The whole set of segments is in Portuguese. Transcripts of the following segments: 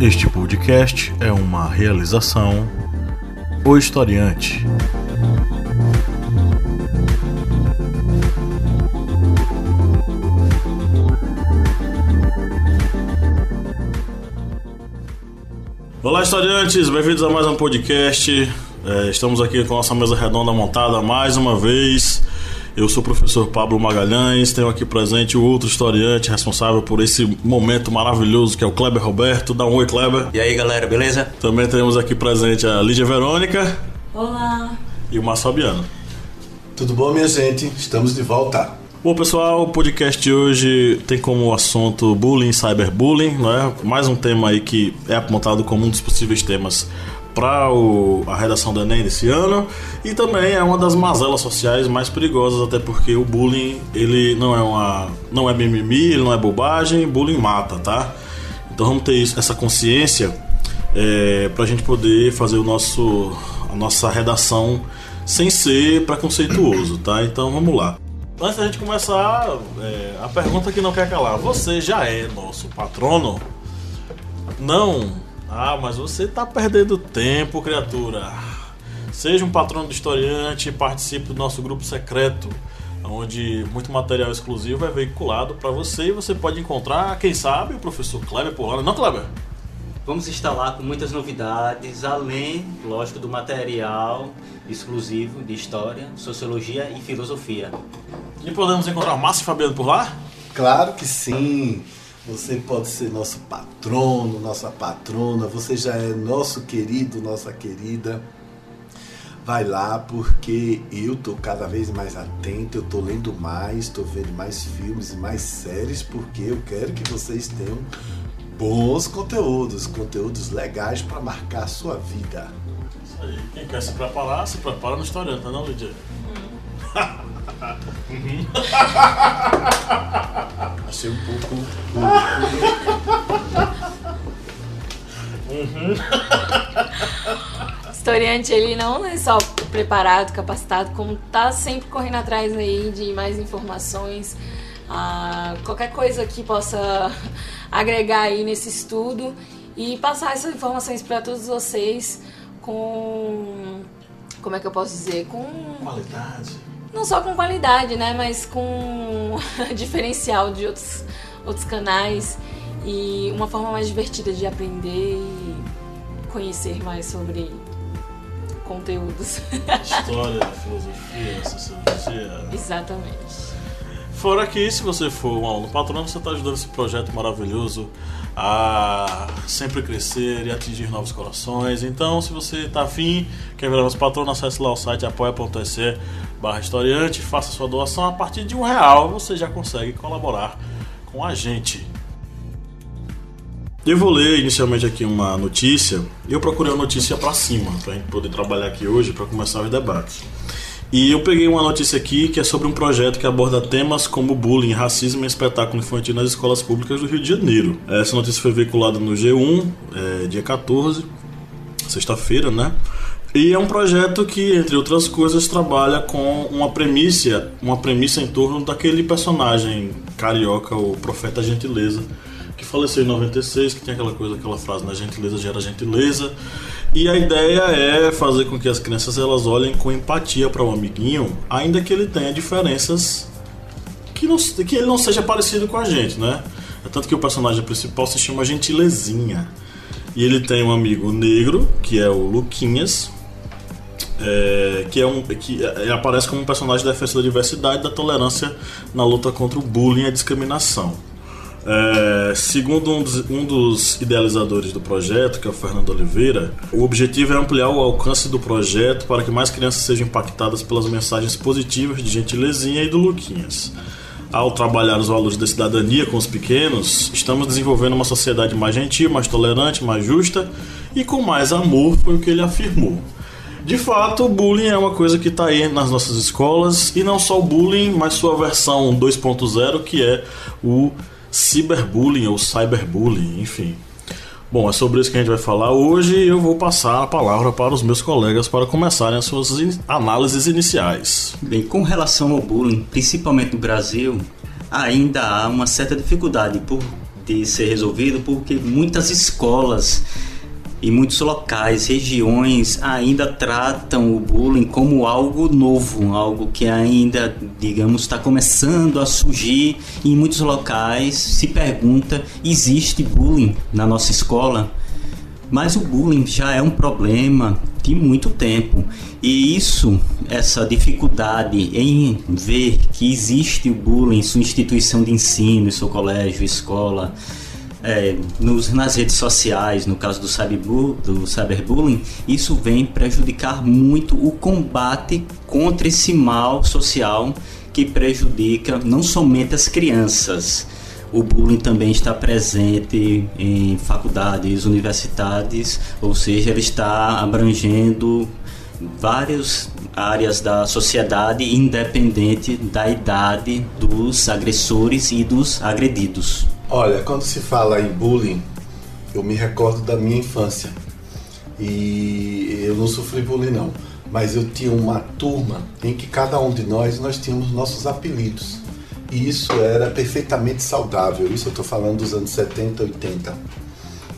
Este podcast é uma realização O Historiante. Olá, historiantes, bem-vindos a mais um podcast. É, estamos aqui com a nossa mesa redonda montada mais uma vez. Eu sou o professor Pablo Magalhães, tenho aqui presente o outro historiante responsável por esse momento maravilhoso que é o Kleber Roberto. Dá um oi, Kleber. E aí, galera, beleza? Também temos aqui presente a Lídia Verônica. Olá. E o Márcio Fabiano. Tudo bom, minha gente? Estamos de volta. Bom, pessoal, o podcast de hoje tem como assunto bullying cyberbullying, não é? Mais um tema aí que é apontado como um dos possíveis temas para a redação do Enem desse ano. E também é uma das mazelas sociais mais perigosas até porque o bullying ele não é uma não é mimimi ele não é bobagem bullying mata tá? Então vamos ter isso, essa consciência é, para a gente poder fazer o nosso a nossa redação sem ser preconceituoso tá? Então vamos lá. Antes da gente começar é, a pergunta que não quer calar. Você já é nosso patrono? Não ah, mas você está perdendo tempo, criatura. Seja um patrono do historiante, participe do nosso grupo secreto, onde muito material exclusivo é veiculado para você e você pode encontrar, quem sabe, o professor Kleber por lá. Não, Kleber? Vamos estar lá com muitas novidades, além, lógico, do material exclusivo de história, sociologia e filosofia. E podemos encontrar o Márcio Fabiano por lá? Claro que sim. Você pode ser nosso patrono, nossa patrona, você já é nosso querido, nossa querida. Vai lá porque eu tô cada vez mais atento, eu tô lendo mais, tô vendo mais filmes e mais séries porque eu quero que vocês tenham bons conteúdos, conteúdos legais para marcar a sua vida. Isso aí. Quem quer se preparar, se prepara no historiante, tá não, Lidia? Uhum. Achei um pouco. Uhum. Historiante, ele não é só preparado, capacitado, como tá sempre correndo atrás aí de mais informações, ah, qualquer coisa que possa agregar aí nesse estudo e passar essas informações para todos vocês com como é que eu posso dizer, com Qualidade. Não só com qualidade, né, mas com diferencial de outros, outros canais e uma forma mais divertida de aprender e conhecer mais sobre conteúdos. História, filosofia, sociologia. Exatamente. Fora que, se você for um aluno patrono, você está ajudando esse projeto maravilhoso a sempre crescer e atingir novos corações. Então, se você está afim, quer virar nosso patrono, acesse lá o site apoia.se barra historiante, faça sua doação. A partir de um real, você já consegue colaborar com a gente. Eu vou ler inicialmente aqui uma notícia. Eu procurei uma notícia para cima, para a gente poder trabalhar aqui hoje para começar os debates. E eu peguei uma notícia aqui que é sobre um projeto que aborda temas como bullying, racismo e espetáculo infantil nas escolas públicas do Rio de Janeiro. Essa notícia foi veiculada no G1, é, dia 14, sexta-feira, né? E é um projeto que, entre outras coisas, trabalha com uma premissa, uma premissa em torno daquele personagem carioca, o Profeta Gentileza, que faleceu em 96, que tem aquela coisa, aquela frase, né? Gentileza gera gentileza. E a ideia é fazer com que as crianças elas olhem com empatia para o amiguinho, ainda que ele tenha diferenças que, não, que ele não seja parecido com a gente, né? É tanto que o personagem principal se chama Gentilezinha. E ele tem um amigo negro, que é o Luquinhas, é, que, é um, que é, aparece como um personagem defensor da diversidade da tolerância na luta contra o bullying e a discriminação. É, segundo um dos, um dos, idealizadores do projeto, que é o Fernando Oliveira, o objetivo é ampliar o alcance do projeto para que mais crianças sejam impactadas pelas mensagens positivas de Gentilezinha e do Luquinhas. Ao trabalhar os valores da cidadania com os pequenos, estamos desenvolvendo uma sociedade mais gentil, mais tolerante, mais justa e com mais amor, foi o que ele afirmou. De fato, o bullying é uma coisa que está aí nas nossas escolas, e não só o bullying, mas sua versão 2.0, que é o ciberbullying ou cyberbullying, enfim. Bom, é sobre isso que a gente vai falar hoje e eu vou passar a palavra para os meus colegas para começarem as suas in análises iniciais. Bem, com relação ao bullying, principalmente no Brasil, ainda há uma certa dificuldade por de ser resolvido porque muitas escolas e muitos locais, regiões ainda tratam o bullying como algo novo, algo que ainda, digamos, está começando a surgir. E em muitos locais se pergunta: existe bullying na nossa escola? Mas o bullying já é um problema de muito tempo. E isso, essa dificuldade em ver que existe o bullying em sua instituição de ensino, em seu colégio, escola, é, nos, nas redes sociais, no caso do, cyberbu do cyberbullying, isso vem prejudicar muito o combate contra esse mal social que prejudica não somente as crianças. O bullying também está presente em faculdades, universidades, ou seja, ele está abrangendo várias áreas da sociedade, independente da idade dos agressores e dos agredidos. Olha, quando se fala em bullying, eu me recordo da minha infância. E eu não sofri bullying não, mas eu tinha uma turma em que cada um de nós nós tínhamos nossos apelidos. E isso era perfeitamente saudável. Isso eu estou falando dos anos 70, 80.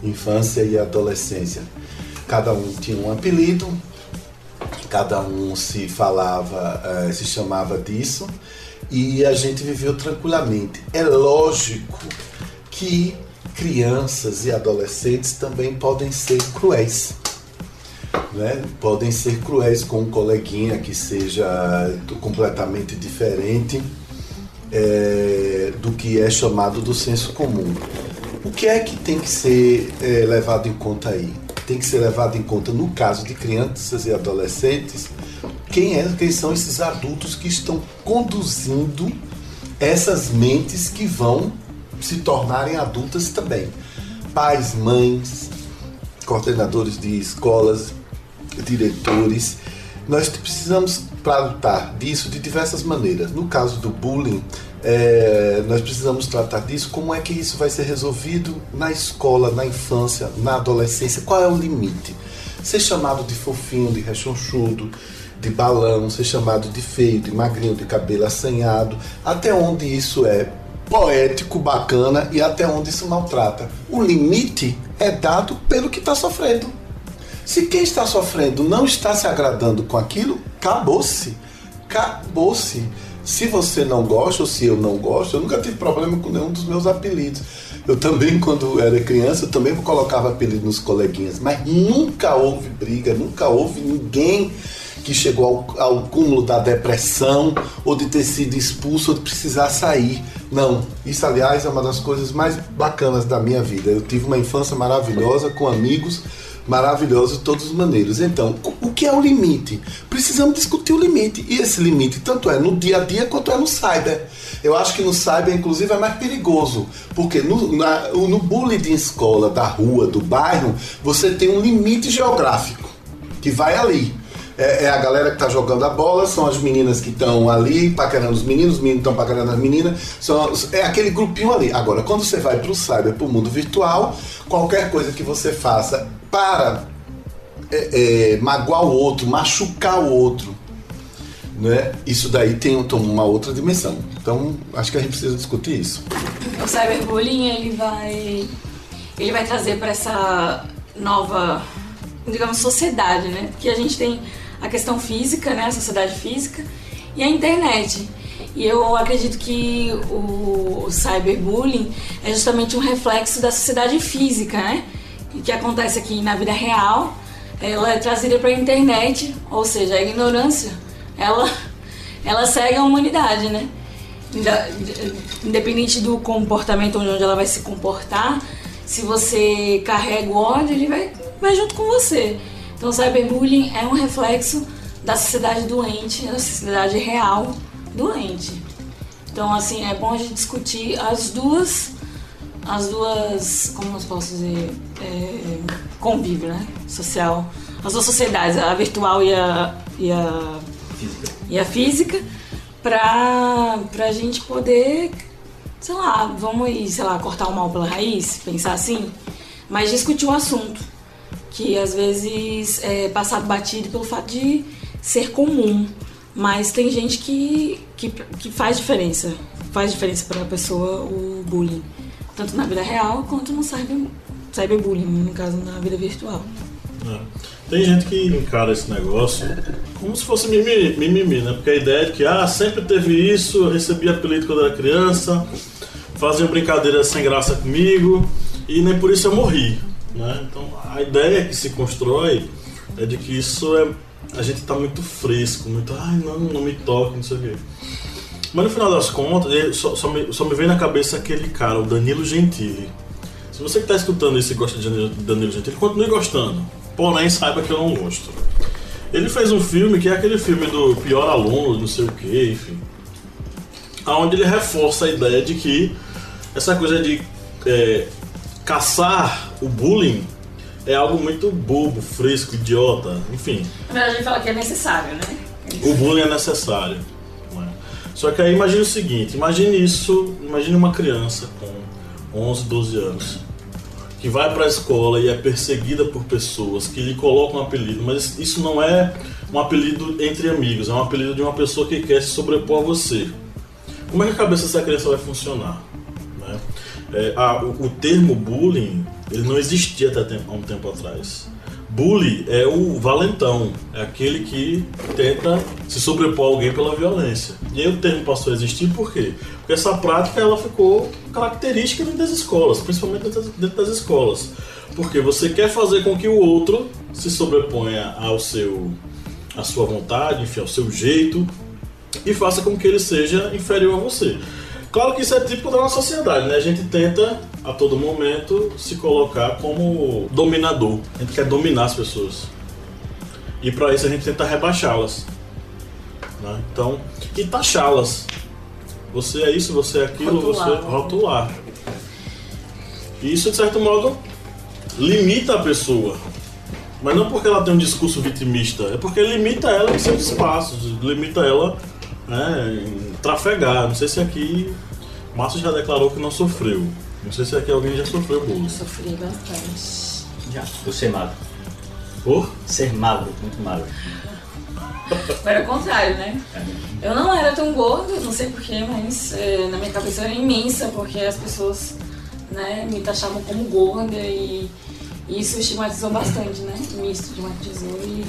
Infância e adolescência. Cada um tinha um apelido, cada um se falava, eh, se chamava disso, e a gente viveu tranquilamente. É lógico que crianças e adolescentes também podem ser cruéis. Né? Podem ser cruéis com um coleguinha que seja completamente diferente é, do que é chamado do senso comum. O que é que tem que ser é, levado em conta aí? Tem que ser levado em conta, no caso de crianças e adolescentes, quem, é, quem são esses adultos que estão conduzindo essas mentes que vão se tornarem adultas também. Pais, mães, coordenadores de escolas, diretores. Nós precisamos tratar disso de diversas maneiras. No caso do bullying, é, nós precisamos tratar disso, como é que isso vai ser resolvido na escola, na infância, na adolescência, qual é o limite? Ser chamado de fofinho, de rechonchudo, de balão, ser chamado de feio, de magrinho, de cabelo assanhado, até onde isso é poético, bacana e até onde isso maltrata. O limite é dado pelo que está sofrendo. Se quem está sofrendo não está se agradando com aquilo, acabou-se. Acabou-se. Se você não gosta ou se eu não gosto, eu nunca tive problema com nenhum dos meus apelidos. Eu também, quando era criança, eu também colocava apelido nos coleguinhas, mas nunca houve briga, nunca houve ninguém que chegou ao, ao cúmulo da depressão ou de ter sido expulso ou de precisar sair. Não, isso aliás é uma das coisas mais bacanas da minha vida. Eu tive uma infância maravilhosa com amigos maravilhosos de todas as maneiras. Então, o que é o limite? Precisamos discutir o limite. E esse limite, tanto é no dia a dia quanto é no cyber. Eu acho que no cyber, inclusive, é mais perigoso. Porque no, na, no bullying de escola, da rua, do bairro, você tem um limite geográfico que vai ali é, é, a galera que tá jogando a bola, são as meninas que estão ali paquerando os meninos, os meninos estão paquerando as meninas, são, é aquele grupinho ali. Agora, quando você vai para o cyber, para o mundo virtual, qualquer coisa que você faça para é, é, magoar o outro, machucar o outro, né? Isso daí tem uma outra dimensão. Então, acho que a gente precisa discutir isso. O cyberbullying ele vai ele vai trazer para essa nova, digamos, sociedade, né? Que a gente tem a questão física, né, a sociedade física, e a internet. E eu acredito que o cyberbullying é justamente um reflexo da sociedade física, né? Que acontece aqui na vida real, ela é trazida para a internet, ou seja, a ignorância, ela, ela segue a humanidade, né? Independente do comportamento onde ela vai se comportar, se você carrega o ódio, ele vai, vai junto com você. Então, o cyberbullying é um reflexo da sociedade doente, da sociedade real doente. Então, assim, é bom a gente discutir as duas, as duas, como eu posso dizer, é, convívio, né? Social, as duas sociedades, a virtual e a, e a, física. E a física, pra, pra gente poder, sei lá, vamos sei lá, cortar o mal pela raiz, pensar assim, mas discutir o assunto que às vezes é passado batido pelo fato de ser comum. Mas tem gente que, que, que faz diferença. Faz diferença para a pessoa o bullying. tanto na vida real quanto no cyber, cyberbullying, no caso na vida virtual. É. Tem gente que encara esse negócio como se fosse mimimi, mimimi, né? Porque a ideia é que, ah, sempre teve isso, eu recebi apelido quando era criança, faziam brincadeiras sem graça comigo e nem por isso eu morri, né? Então a ideia que se constrói é de que isso é. A gente tá muito fresco, muito, ai não, não me toque, não sei o quê. Mas no final das contas, só, só, me, só me vem na cabeça aquele cara, o Danilo Gentili. Se você que está escutando isso e gosta de Danilo Gentili, continue gostando. Porém, saiba que eu não gosto. Ele fez um filme que é aquele filme do pior aluno, não sei o que, enfim. Onde ele reforça a ideia de que essa coisa de é, caçar o bullying é algo muito bobo, fresco, idiota, enfim. Mas a gente fala que é necessário, né? O bullying é necessário. É? Só que aí imagine o seguinte, imagine isso, imagine uma criança com 11, 12 anos que vai para a escola e é perseguida por pessoas que lhe colocam um apelido, mas isso não é um apelido entre amigos, é um apelido de uma pessoa que quer se sobrepor a você. Como é que a cabeça dessa criança vai funcionar? Né? É, a, o, o, termo bullying ele não existia até há um tempo atrás. Bully é o valentão, é aquele que tenta se sobrepor a alguém pela violência. E aí o termo passou a existir por quê? Porque essa prática ela ficou característica dentro das escolas, principalmente dentro das escolas. Porque você quer fazer com que o outro se sobreponha ao seu à sua vontade, enfim, ao seu jeito e faça com que ele seja inferior a você. Claro que isso é típico da nossa sociedade, né? A gente tenta a todo momento se colocar como dominador. A gente quer dominar as pessoas. E para isso a gente tenta rebaixá-las. Né? Então, e taxá-las. Você é isso, você é aquilo, rotular. você rotular. E isso, de certo modo, limita a pessoa. Mas não porque ela tem um discurso vitimista, é porque limita ela em seus espaços, limita ela né, em trafegar. Não sei se aqui Márcio já declarou que não sofreu. Não sei se aqui alguém já sofreu bullying. Eu sofri bastante. Já, por ser magro. Por? Ser magro, muito magro. Era o contrário, né? Eu não era tão gordo, não sei porquê, mas é, na minha cabeça era imensa, porque as pessoas né, me taxavam como gorda e, e isso estigmatizou bastante, né? Me estigmatizou e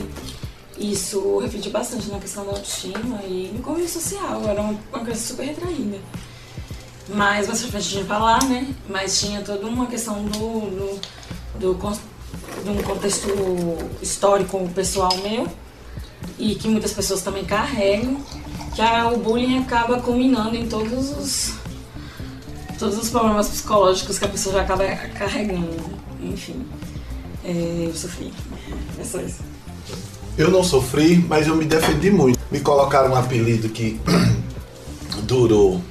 isso refletiu bastante na questão da autoestima e no convívio social. Eu era uma, uma coisa super retraída. Mas mais pra gente falar, né? Mas tinha toda uma questão do, do, do, um contexto histórico pessoal meu e que muitas pessoas também carregam, que a, o bullying acaba culminando em todos os todos os problemas psicológicos que a pessoa já acaba carregando. Enfim, é, eu sofri. É só isso. Eu não sofri, mas eu me defendi muito. Me colocaram um apelido que durou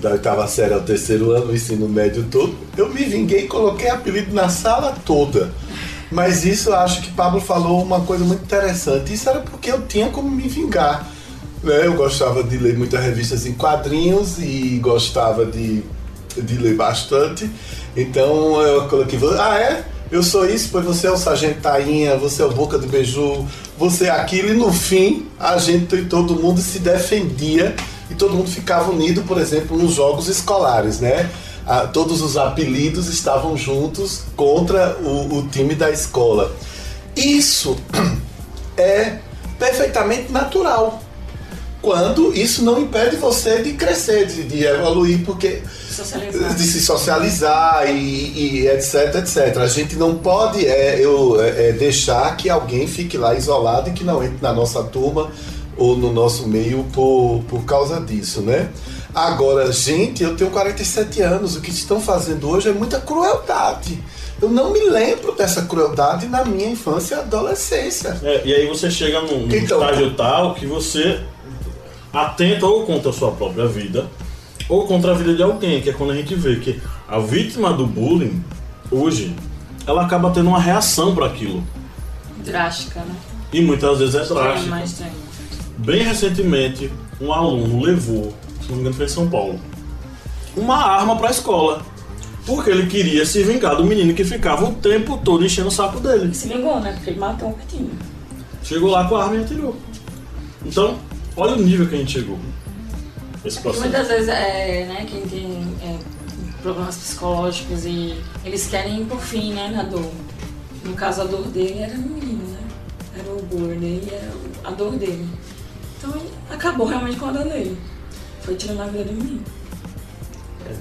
da oitava série ao terceiro ano, o ensino médio todo. Eu me vinguei e coloquei apelido na sala toda. Mas isso eu acho que Pablo falou uma coisa muito interessante. Isso era porque eu tinha como me vingar. Né? Eu gostava de ler muitas revistas em quadrinhos e gostava de, de ler bastante. Então eu coloquei, ah é? Eu sou isso, pois você é o Sargento Tainha, você é o Boca do Beiju, você é aquilo, e no fim a gente todo mundo se defendia e todo mundo ficava unido, por exemplo, nos jogos escolares, né? Ah, todos os apelidos estavam juntos contra o, o time da escola. Isso é perfeitamente natural quando isso não impede você de crescer, de, de evoluir, porque socializar. de se socializar e, e, etc, etc. A gente não pode é, eu, é, é, deixar que alguém fique lá isolado e que não entre na nossa turma ou no nosso meio por, por causa disso, né? Agora, gente, eu tenho 47 anos, o que estão fazendo hoje é muita crueldade. Eu não me lembro dessa crueldade na minha infância e adolescência. É, e aí você chega num, então, estágio tal que você atenta ou contra a sua própria vida ou contra a vida de alguém, que é quando a gente vê que a vítima do bullying, hoje, ela acaba tendo uma reação para aquilo. Drástica, né? E muitas vezes é drástica. Bem recentemente, um aluno levou, se não me engano foi em São Paulo, uma arma para a escola. Porque ele queria se vingar do menino que ficava o tempo todo enchendo o saco dele. se vingou, né? Porque ele matou um menino. Chegou lá com a arma e atirou. Então, olha o nível que a gente chegou. Esse processo. Muitas vezes, é, né, quem tem é, problemas psicológicos e eles querem ir por fim, né, na dor. No caso, a dor dele era o menino, né? Era o bullying dele, era a dor dele. Então ele acabou realmente com a dor dele. Foi tirando a vida do menino.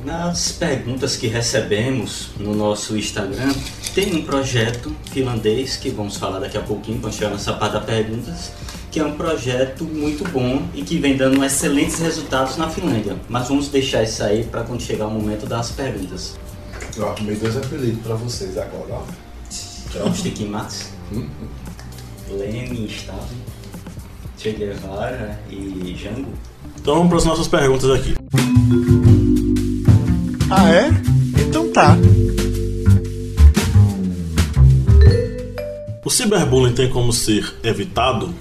Nas perguntas que recebemos no nosso Instagram, tem um projeto finlandês que vamos falar daqui a pouquinho, quando chegar nessa parte das perguntas, que é um projeto muito bom e que vem dando excelentes resultados na Finlândia. Mas vamos deixar isso aí para quando chegar o momento das perguntas. Eu arrumei dois apelidos pra vocês agora, ó. Trostikimatsu, Lenin, Stalin, Che Guevara e Jango. Então vamos para as nossas perguntas aqui. Ah, é? Então tá. O ciberbullying tem como ser evitado?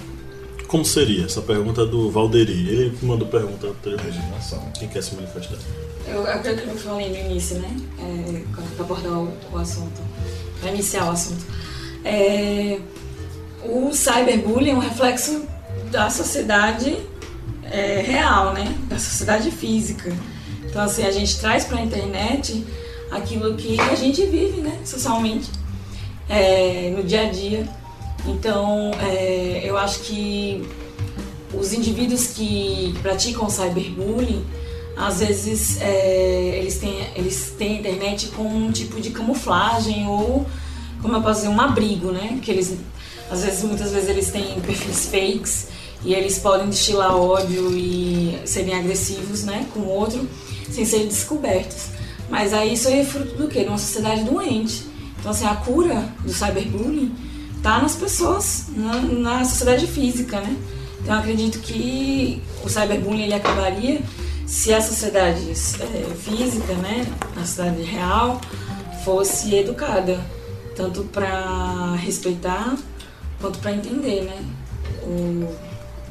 Como seria? Essa pergunta é do Valderi. Ele mandou pergunta anteriormente. Imaginação. Quem quer se manifestar? Eu acredito que eu falei no início, né? É, para abordar o, o assunto, para iniciar o assunto. É, o cyberbullying é um reflexo da sociedade é, real, né? Da sociedade física. Então, assim, a gente traz para a internet aquilo que a gente vive, né? Socialmente, é, no dia a dia. Então, é, eu acho que os indivíduos que praticam cyberbullying, às vezes é, eles, têm, eles têm a internet como um tipo de camuflagem ou, como eu posso dizer, um abrigo, né? Que eles, às vezes, muitas vezes eles têm perfis fakes e eles podem destilar ódio e serem agressivos, né? Com o outro, sem serem descobertos. Mas aí isso aí é fruto do quê? De uma sociedade doente. Então, assim, a cura do cyberbullying tá nas pessoas, na, na sociedade física, né? Então, acredito que o cyberbullying ele acabaria se a sociedade é, física, né, a sociedade real, fosse educada, tanto para respeitar quanto para entender, né, o,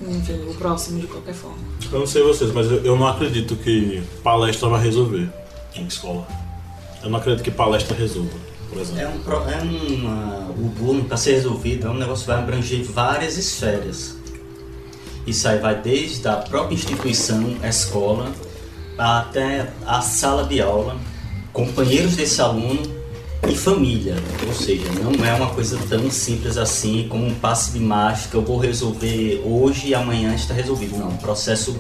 enfim, o próximo de qualquer forma. Eu não sei vocês, mas eu, eu não acredito que palestra vai resolver em escola. Eu não acredito que palestra resolva, por exemplo. É um, pro- é o bullying para ser resolvido é um negócio que vai abranger várias esferas. Isso aí vai desde a própria instituição, a escola, até a sala de aula, companheiros desse aluno e família. Ou seja, não é uma coisa tão simples assim como um passe de mágica, eu vou resolver hoje e amanhã está resolvido. Não, é um processo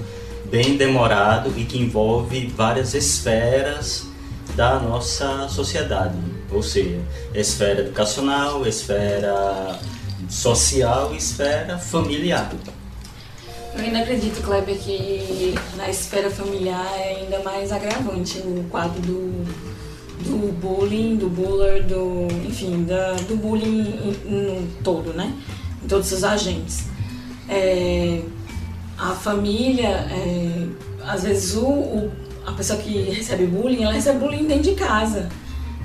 bem demorado e que envolve várias esferas da nossa sociedade, ou seja, esfera educacional, esfera social e esfera familiar. Eu ainda acredito, Kleber, que na esfera familiar é ainda mais agravante o quadro do, do bullying, do buller, do, enfim, da, do bullying no todo, né? Em todos os agentes. É, a família, é, às vezes o, o- a pessoa que recebe bullying, ela recebe bullying dentro de casa,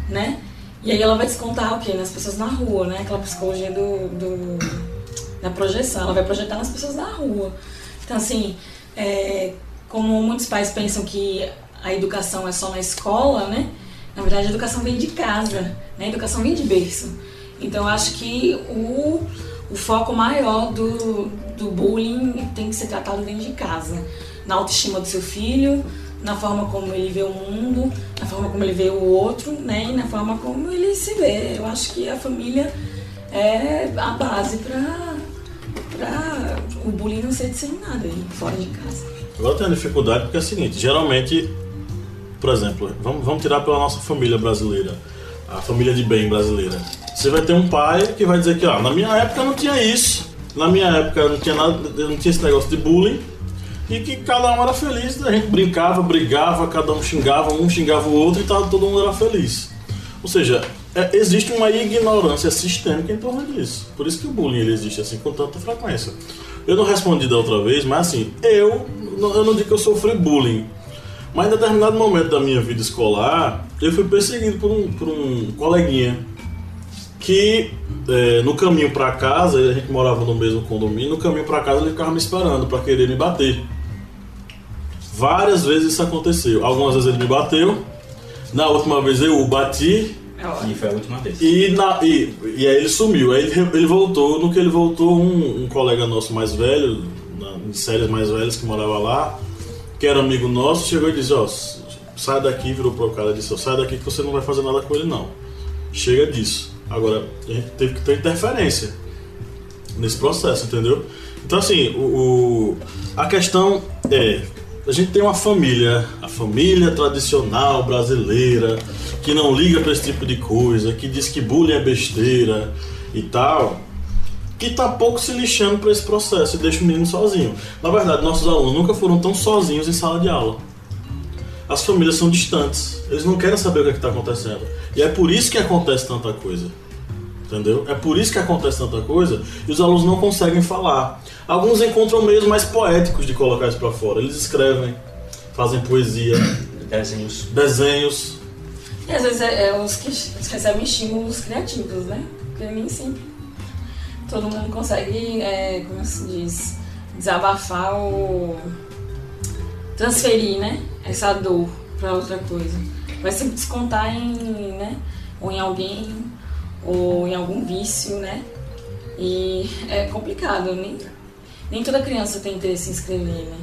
né? E aí ela vai descontar o quê? Nas pessoas na rua, né? Aquela psicologia do, do da projeção, ela vai projetar nas pessoas da rua. Então, assim, é, como muitos pais pensam que a educação é só na escola, né? Na verdade, a educação vem de casa, né? A educação vem de berço. Então, eu acho que o, o foco maior do, do bullying tem que ser tratado dentro de casa. Na autoestima do seu filho, na forma como ele vê o mundo, na forma como ele vê o outro, né? E na forma como ele se vê. Eu acho que a família é a base para o bullying não ser disseminado aí fora de casa. Agora tem uma dificuldade porque é o seguinte, geralmente, por exemplo, vamos, vamos tirar pela nossa família brasileira, a família de bem brasileira. Você vai ter um pai que vai dizer que, ó, na minha época não tinha isso, na minha época não tinha nada, não tinha esse negócio de bullying, e que cada um era feliz, a gente brincava, brigava, cada um xingava, um xingava o outro e tava, todo mundo era feliz. Ou seja, é- existe uma ignorância sistêmica em torno disso. Por isso que o bullying ele existe assim com tanta frequência. Eu não respondi da outra vez, mas assim, eu, eu não digo que eu sofri bullying. Mas em determinado momento da minha vida escolar, eu fui perseguido por um, por um coleguinha que é, no caminho pra casa, a gente morava no mesmo condomínio, no caminho pra casa ele ficava me esperando pra querer me bater. Várias vezes isso aconteceu. Algumas vezes ele me bateu, na última vez eu o bati E foi a última vez. e, na, e, e aí ele sumiu. Aí ele, ele voltou. No que ele voltou, um, um colega nosso mais velho, na, em séries mais velhas que morava lá, que era amigo nosso, chegou e disse: Ó, sai daqui, virou pro cara disse, sai daqui que você não vai fazer nada com ele não. Chega disso. Agora, a gente teve que ter interferência nesse processo, entendeu? Então assim, o, o a questão é, a gente tem uma família, a família tradicional brasileira, que não liga para esse tipo de coisa, que diz que bullying é besteira e tal, que tá pouco se lixando para esse processo e deixa o menino sozinho. Na verdade, nossos alunos nunca foram tão sozinhos em sala de aula. As famílias são distantes, eles não querem saber o que é está acontecendo. E é por isso que acontece tanta coisa. Entendeu? É por isso que acontece tanta coisa e os alunos não conseguem falar. Alguns encontram meios mais poéticos de colocar isso para fora. Eles escrevem, fazem poesia, Desenhos. desenhos. E às vezes é, é os que recebem estímulos criativos, né? Porque nem sempre todo mundo consegue, é, como se diz, desabafar ou transferir, né? Essa dor para outra coisa. Vai sempre descontar em, né? Ou em alguém, ou em algum vício, né? E é complicado, nem, nem toda criança tem interesse em escrever, né?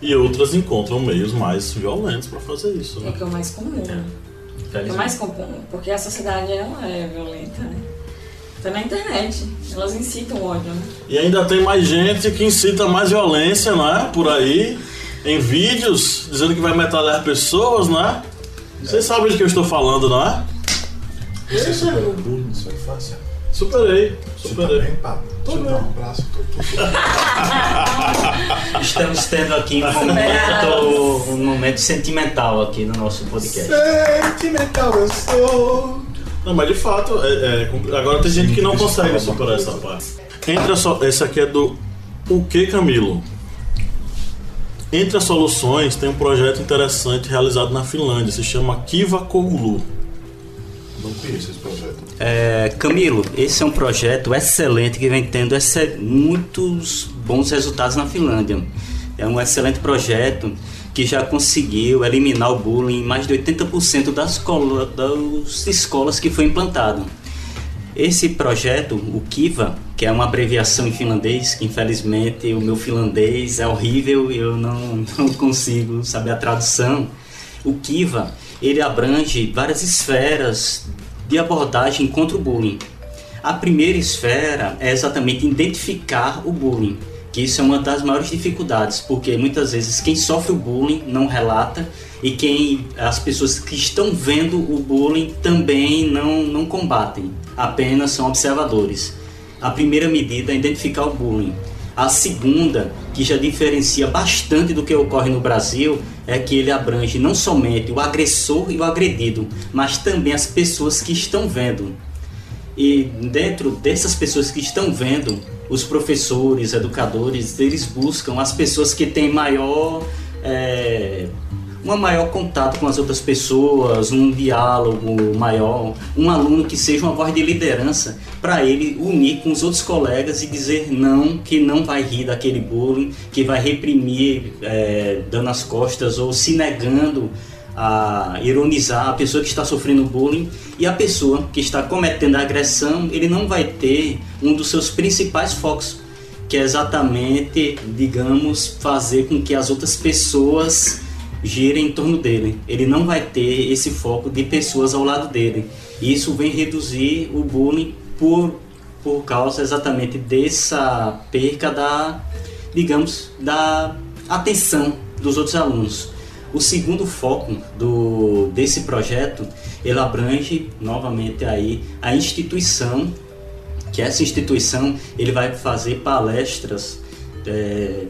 E outras encontram meios mais violentos para fazer isso. É Né? que é o mais comum, né? É o mais comum, porque a sociedade ela é violenta, né? Tá na internet, elas incitam ódio, né? E ainda tem mais gente que incita mais violência, não é? Por aí, em vídeos, dizendo que vai metralhar pessoas, não é? Vocês sabem de que eu estou falando, não é? Você superou o bullying na sua infância? Superei, Você superei. também, Pablo? Deixa eu dar um abraço. Tô, tô... Estamos tendo aqui um momento, um momento sentimental aqui no nosso podcast. Sentimental eu sou. Não, mas de fato, é- é agora tem gente que não consegue superar essa parte. Entre a so- esse aqui é do O que Camilo? Entre as soluções tem um projeto interessante realizado na Finlândia, se chama Kiva Koulu. Não conheço esse projeto. É, Camilo, esse é um projeto excelente que vem tendo muitos bons resultados na Finlândia. É um excelente projeto que já conseguiu eliminar o bullying em mais de 80% das, escola- das escolas que foi implantado. Esse projeto, o Kiva, que é uma abreviação em finlandês, que infelizmente o meu finlandês é horrível e eu não, não consigo saber a tradução. O Kiva, ele abrange várias esferas de abordagem contra o bullying. A primeira esfera é exatamente identificar o bullying, que isso é uma das maiores dificuldades, porque muitas vezes quem sofre o bullying não relata e quem as pessoas que estão vendo o bullying também não, não combatem, apenas são observadores. A primeira medida é identificar o bullying. A segunda, que já diferencia bastante do que ocorre no Brasil, é que ele abrange não somente o agressor e o agredido, mas também as pessoas que estão vendo. E dentro dessas pessoas que estão vendo, os professores, educadores, eles buscam as pessoas que têm maior, é, um maior contato com as outras pessoas, um diálogo maior, um aluno que seja uma voz de liderança para ele unir com os outros colegas e dizer não, que não vai rir daquele bullying, que vai reprimir é, dando as costas ou se negando a ironizar a pessoa que está sofrendo bullying e a pessoa que está cometendo a agressão, ele não vai ter um dos seus principais focos, que é exatamente, digamos, fazer com que as outras pessoas girem em torno dele. Ele não vai ter esse foco de pessoas ao lado dele. E isso vem reduzir o bullying por, por causa exatamente dessa perca da, digamos, da atenção dos outros alunos. O segundo foco do, desse projeto, ele abrange novamente aí a instituição, que essa instituição ele vai fazer palestras é,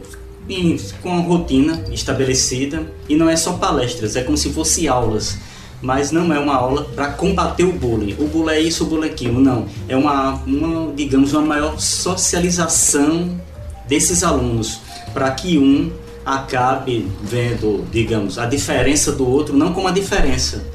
em- com a rotina estabelecida e não é só palestras, é como se fosse aulas. Mas não é uma aula para combater o bullying. O bullying é isso, o bullying é aquilo. Não. É uma, uma digamos, uma maior socialização desses alunos para que um acabe vendo, digamos, a diferença do outro, não como a diferença,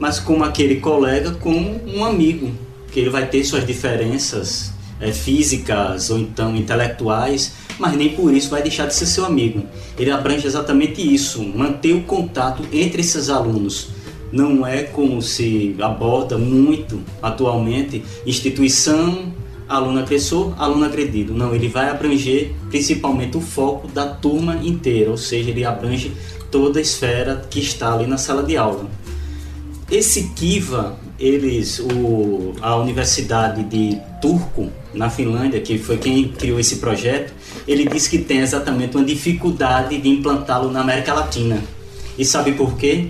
mas como aquele colega, como um amigo, que ele vai ter suas diferenças eh, físicas ou então intelectuais, mas nem por isso vai deixar de ser seu amigo. Ele abrange exatamente isso, manter o contato entre esses alunos. Não é como se aborda muito atualmente instituição, aluno agressor, aluno agredido. Não, ele vai abranger principalmente o foco da turma inteira, ou seja, ele abrange toda a esfera que está ali na sala de aula. Esse Kiva, eles, o, a Universidade de Turku, na Finlândia, que foi quem criou esse projeto, ele disse que tem exatamente uma dificuldade de implantá-lo na América Latina. E sabe por quê?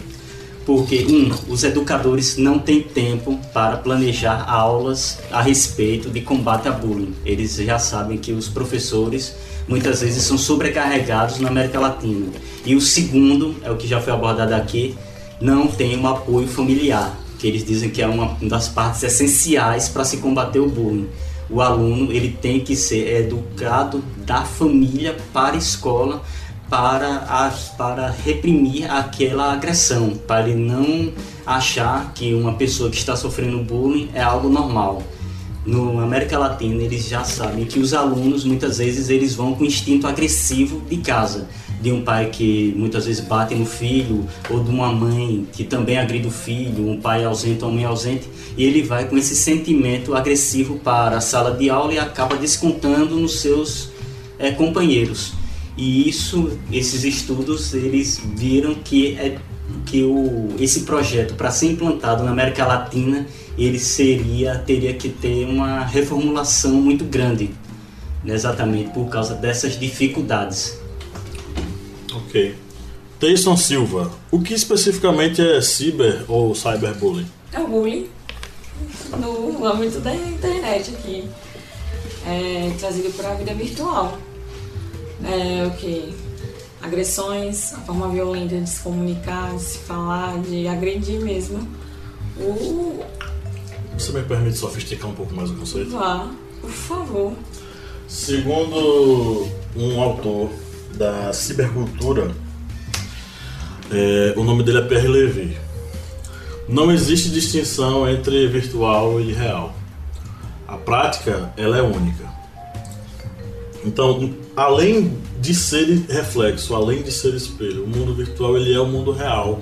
Porque, um, os educadores não têm tempo para planejar aulas a respeito de combate a bullying. Eles já sabem que os professores muitas vezes são sobrecarregados na América Latina. E o segundo, é o que já foi abordado aqui, não tem um apoio familiar, que eles dizem que é uma das partes essenciais para se combater o bullying. O aluno ele tem que ser educado da família para a escola para, a, para reprimir aquela agressão, para ele não achar que uma pessoa que está sofrendo bullying é algo normal. No América Latina eles já sabem que os alunos muitas vezes eles vão com instinto agressivo de casa de um pai que muitas vezes bate no filho, ou de uma mãe que também agride o filho, um pai ausente ou uma mãe ausente, e ele vai com esse sentimento agressivo para a sala de aula e acaba descontando nos seus é, companheiros. E isso, esses estudos, eles viram que é que o, esse projeto para ser implantado na América Latina ele seria teria que ter uma reformulação muito grande né, exatamente por causa dessas dificuldades Ok. Tayson Silva, o que especificamente é ciber ou cyberbullying? É o bullying no âmbito da internet aqui. É, trazido para a vida virtual. É o que? Agressões, a forma violenta de se comunicar, de se falar, de agredir mesmo. O... Você me permite sofisticar um pouco mais o conceito? Vá, por favor. Segundo um autor da cibercultura. É, o nome dele é Pierre Levy. Não existe distinção entre virtual e real. A prática ela é única. Então, além de ser reflexo, além de ser espelho, o mundo virtual ele é o mundo real,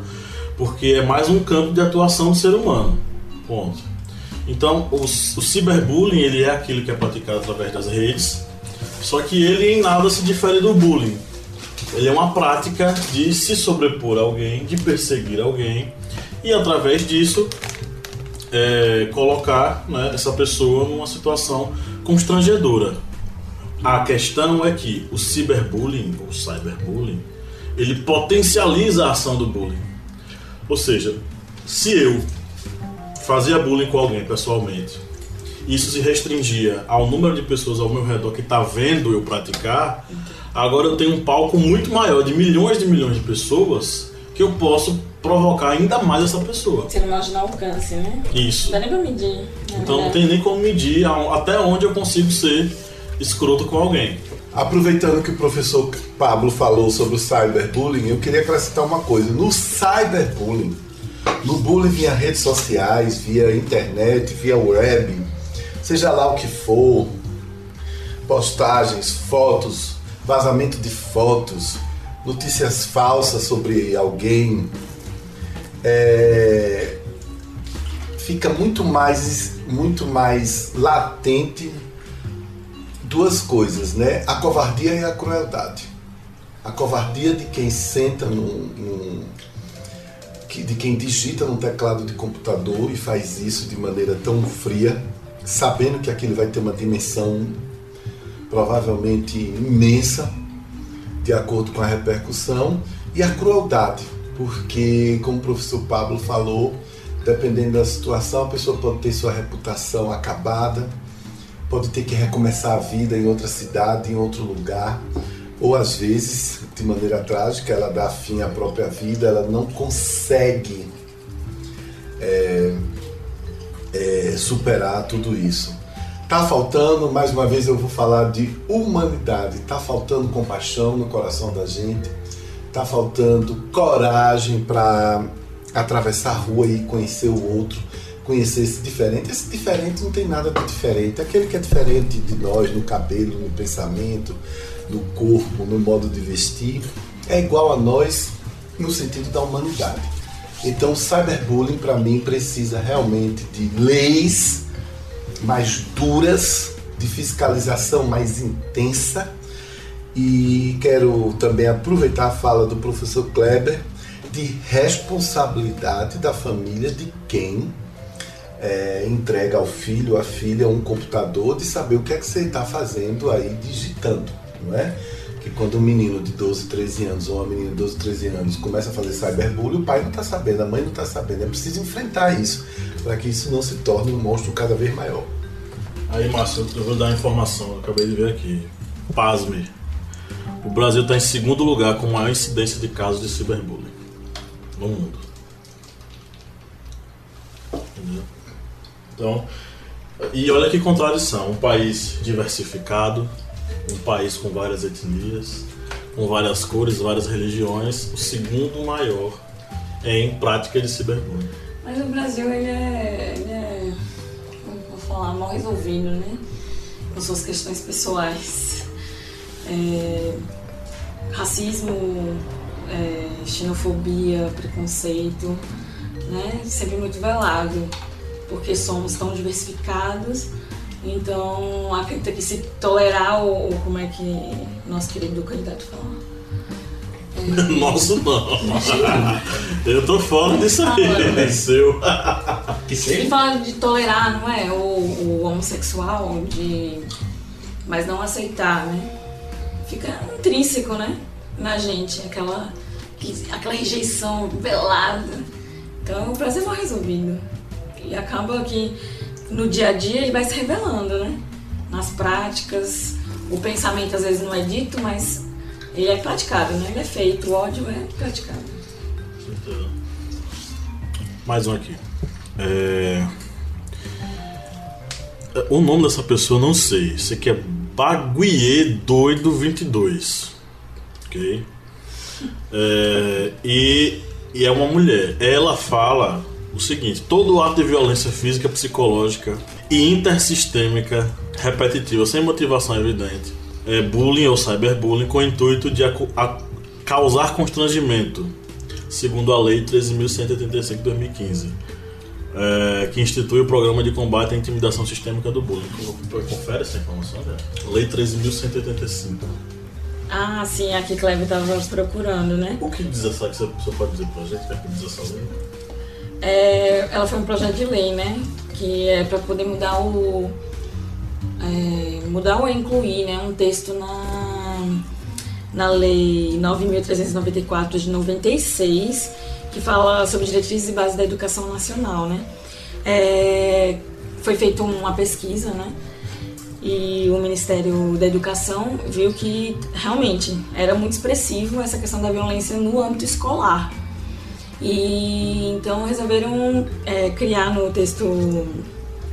porque é mais um campo de atuação do ser humano. Ponto. Então, o, o ciberbullying ele é aquilo que é praticado através das redes, só que ele em nada se difere do bullying. Ele é uma prática de se sobrepor a alguém, de perseguir alguém e através disso é, colocar né, essa pessoa numa situação constrangedora. A questão é que o ciberbullying ou cyberbullying ele potencializa a ação do bullying. Ou seja, se eu fazia bullying com alguém pessoalmente, isso se restringia ao número de pessoas ao meu redor que está vendo eu praticar, Agora eu tenho um palco muito maior, de milhões de milhões de pessoas, que eu posso provocar ainda mais essa pessoa. Você não imagina o alcance, né? Isso. Não dá nem pra medir. Então não tem nem como medir até onde eu consigo ser escroto com alguém. Aproveitando que o professor Pablo falou sobre o cyberbullying, eu queria acrescentar uma coisa. No cyberbullying, no bullying via redes sociais, via internet, via web, seja lá o que for, postagens, fotos, vazamento de fotos, notícias falsas sobre alguém, é, fica muito mais, muito mais latente duas coisas, né? A covardia e a crueldade. A covardia de quem senta num, num de quem digita no teclado de computador e faz isso de maneira tão fria, sabendo que aquilo vai ter uma dimensão provavelmente imensa, de acordo com a repercussão, e a crueldade, porque, como o professor Pablo falou, dependendo da situação, a pessoa pode ter sua reputação acabada, pode ter que recomeçar a vida em outra cidade, em outro lugar, ou às vezes, de maneira trágica, ela dá fim à própria vida, ela não consegue é, é, superar tudo isso. Tá faltando, mais uma vez eu vou falar de humanidade. Tá faltando compaixão no coração da gente. Tá faltando coragem para atravessar a rua e conhecer o outro, conhecer esse diferente. Esse diferente não tem nada de diferente. Aquele que é diferente de nós no cabelo, no pensamento, no corpo, no modo de vestir, é igual a nós no sentido da humanidade. Então, o cyberbullying para mim precisa realmente de leis mais duras, de fiscalização mais intensa E quero também aproveitar a fala do professor Kleber de responsabilidade da família de quem é, entrega ao filho, à filha, um computador, de saber o que é que você está fazendo aí digitando, não é? Que quando um menino de 12, 13 anos ou uma menina de 12, 13 anos começa a fazer cyberbullying, o pai não está sabendo, a mãe não está sabendo. É preciso enfrentar isso para que isso não se torne um monstro cada vez maior. Aí, Márcio, eu vou dar uma informação, eu acabei de ver aqui. Pasme. O Brasil está em segundo lugar com maior incidência de casos de ciberbullying no mundo. Então, e olha que contradição, um país diversificado, um país com várias etnias, com várias cores, várias religiões, o segundo maior em prática de ciberbullying. Mas o Brasil, ele é, ele é vou falar, mal resolvido, né? Com suas questões pessoais. É, racismo, é, xenofobia, preconceito, né? Sempre muito velado, porque somos tão diversificados. Então, acredito que se tolerar, ou, ou como é que nosso querido candidato fala? Nossa, não. Eu tô fora disso aí. Ah, É seu. Que Ele seja. fala de tolerar, não é? O, o homossexual, de. Mas não aceitar, né? Fica intrínseco, né? Na gente, aquela, que- aquela rejeição velada. Então o prazer é mal resolvido. E acaba que no dia a dia ele vai se revelando, né? Nas práticas. O pensamento às vezes não é dito, mas ele é praticado, né? Ele é feito, o ódio é praticado. Mais um aqui. É... O nome dessa pessoa eu não sei. Isso aqui é Baguiê Doido 22. Ok? É, E, e é uma mulher. Ela fala o seguinte: todo ato de violência física, psicológica e intersistêmica repetitiva, sem motivação evidente, é bullying ou cyberbullying com o intuito de causar constrangimento, segundo a Lei 13.185 de 2015 é, que institui o programa de combate à intimidação sistêmica do bullying. Confere essa informação, né? Lei 13.185. Ah, sim, aqui Cleve estava procurando, né? O que diz essa que você você pode dizer pra gente? O que diz essa lei? É, ela foi um projeto de lei, né? Que é para poder mudar o. é, mudar ou incluir né, um texto na, na Lei 9.394 de 96, que fala sobre diretrizes e bases da educação nacional, né? É, foi feita uma pesquisa, né? E o Ministério da Educação viu que realmente era muito expressivo essa questão da violência no âmbito escolar. E então resolveram é, criar no texto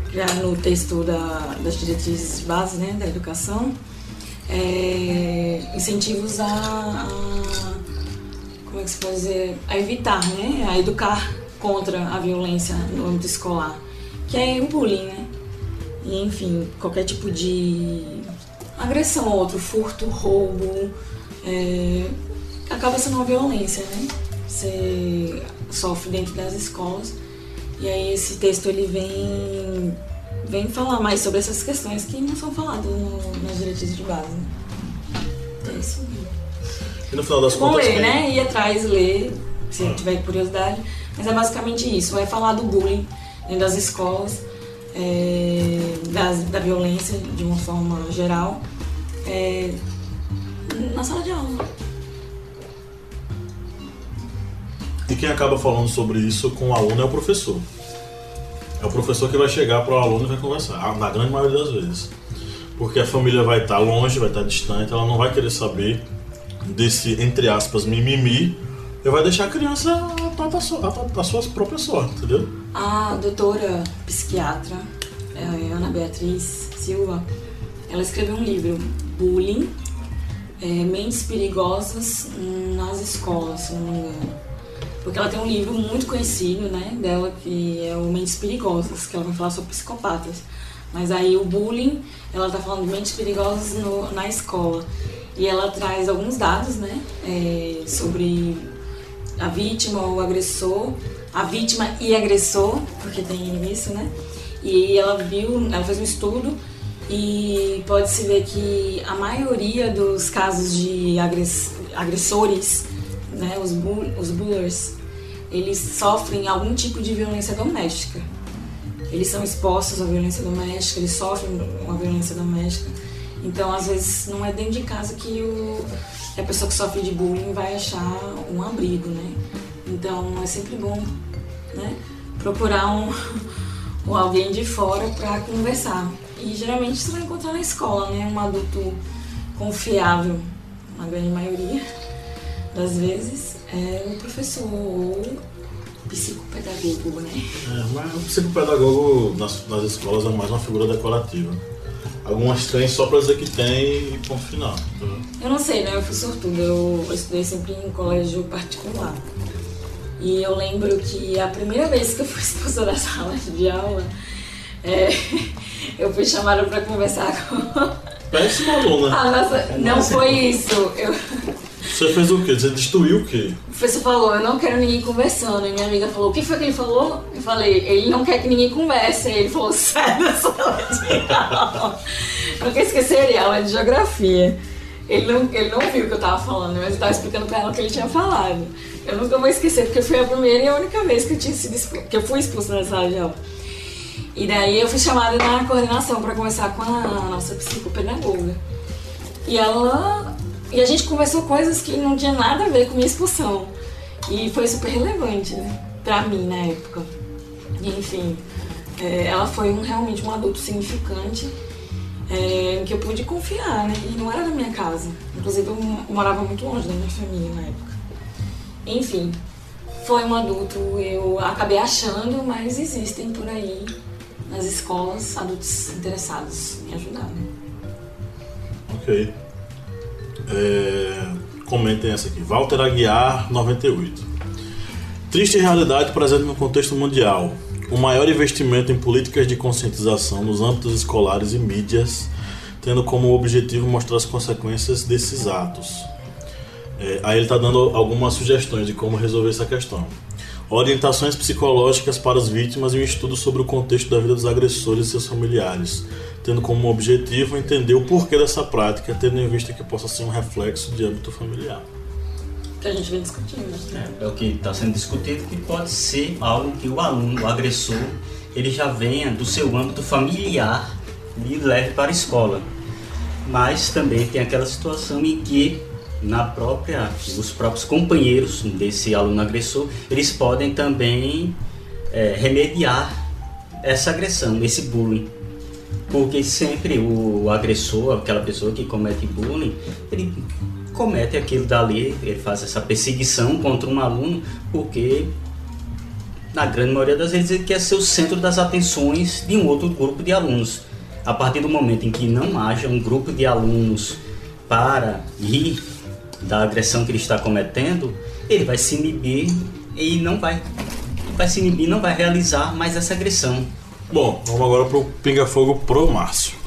criar no texto da, das diretrizes base né, da educação é, incentivos a, a como é que se pode dizer? A evitar né a educar contra a violência no âmbito escolar que é o bullying né? E, enfim qualquer tipo de agressão ao outro furto roubo é, acaba sendo uma violência né você sofre dentro das escolas e aí esse texto ele vem vem falar mais sobre essas questões que não são faladas no- nas diretrizes de base. É isso. E no final das Vamos contas, ler, né? Ir atrás, ler, se Ah. tiver curiosidade. Mas é basicamente isso. Vai falar do bullying dentro das escolas, é, das- da violência de uma forma geral, é, na sala de aula. Quem acaba falando sobre isso com o aluno é o professor. É o professor que vai chegar para o aluno e vai conversar, ah, na grande maioria das vezes. Porque a família vai estar longe, vai estar distante, ela não vai querer saber desse, entre aspas, mimimi, e vai deixar a criança a, sua própria sorte, entendeu? A doutora psiquiatra é, Ana Beatriz Silva, ela escreveu um livro, Bullying, é, Mentes Perigosas nas Escolas, se não me engano. Porque ela tem um livro muito conhecido, né, dela, que é o Mentes Perigosas, que ela vai falar sobre psicopatas. Mas aí o bullying, ela tá falando de mentes perigosas no- na escola. E ela traz alguns dados, né, é, sobre a vítima ou o agressor, a vítima e agressor, porque tem isso, né? E ela viu, ela fez um estudo E pode-se ver que a maioria dos casos de agress agressores, né, os, bull os bullers, eles sofrem algum tipo de violência doméstica. Eles são expostos à violência doméstica, eles sofrem uma violência doméstica. Então, às vezes, não é dentro de casa que o, a pessoa que sofre de bullying vai achar um abrigo, né? Então, é sempre bom, né? Procurar um, um alguém de fora para conversar. E geralmente você vai encontrar na escola, né? Um adulto confiável, na grande maioria das vezes, é o professor ou psicopedagogo, né? É, mas o psicopedagogo nas, nas escolas é mais uma figura decorativa. Algumas têm só pra dizer que tem e ponto final. Entendeu? Eu não sei, né? Eu fui sortuda. Eu estudei sempre em colégio particular. E eu lembro que a primeira vez que eu fui expulsa da sala de aula, é, eu fui chamada pra conversar com. Péssima aluna. Ah, nossa, não foi isso. Eu, Você fez o quê? Você destruiu o quê? o professor falou, eu não quero ninguém conversando. E minha amiga falou, o que foi que ele falou? Eu falei, ele não quer que ninguém converse. Aí ele falou, sai da sala. Nunca esqueceria, aula de geografia. Ele não, ele não viu o que eu tava falando, mas eu tava explicando pra ela o que ele tinha falado. Eu nunca vou esquecer, porque foi a primeira e a única vez que eu, tinha sido que eu fui expulsa da sala de aula. E daí eu fui chamada na coordenação para conversar com a nossa psicopedagoga. E ela. E a gente conversou coisas que não tinha nada a ver com minha expulsão. E foi super relevante, né? Pra mim na época. E, enfim, é, ela foi um, realmente um adulto significante é, em que eu pude confiar, né? E não era da minha casa. Inclusive eu morava muito longe da minha família na época. Enfim, foi um adulto, eu acabei achando, mas existem por aí nas escolas adultos interessados em ajudar. Né? Ok. É, comentem essa aqui. Walter Aguiar, 98. Triste realidade presente no contexto mundial. O maior investimento em políticas de conscientização nos âmbitos escolares e mídias, tendo como objetivo mostrar as consequências desses atos. É, aí ele está dando algumas sugestões de como resolver essa questão. Orientações psicológicas para as vítimas e um estudo sobre o contexto da vida dos agressores e seus familiares, tendo como objetivo entender o porquê dessa prática, tendo em vista que possa ser um reflexo de âmbito familiar. Que a gente vem discutindo. Né? É, é o que está sendo discutido, que pode ser algo que o aluno, o agressor, ele já venha do seu âmbito familiar e leve para a escola. Mas também tem aquela situação em que na própria, os próprios companheiros desse aluno agressor, eles podem também é, remediar essa agressão, esse bullying. Porque sempre o agressor, aquela pessoa que comete bullying, ele comete aquilo dali, ele faz essa perseguição contra um aluno, porque na grande maioria das vezes ele quer ser o centro das atenções de um outro grupo de alunos. A partir do momento em que não haja um grupo de alunos para rir da agressão que ele está cometendo, ele vai se inibir e não vai, vai se inibir, não vai realizar mais essa agressão. Bom, vamos agora pro Pinga Fogo pro Márcio.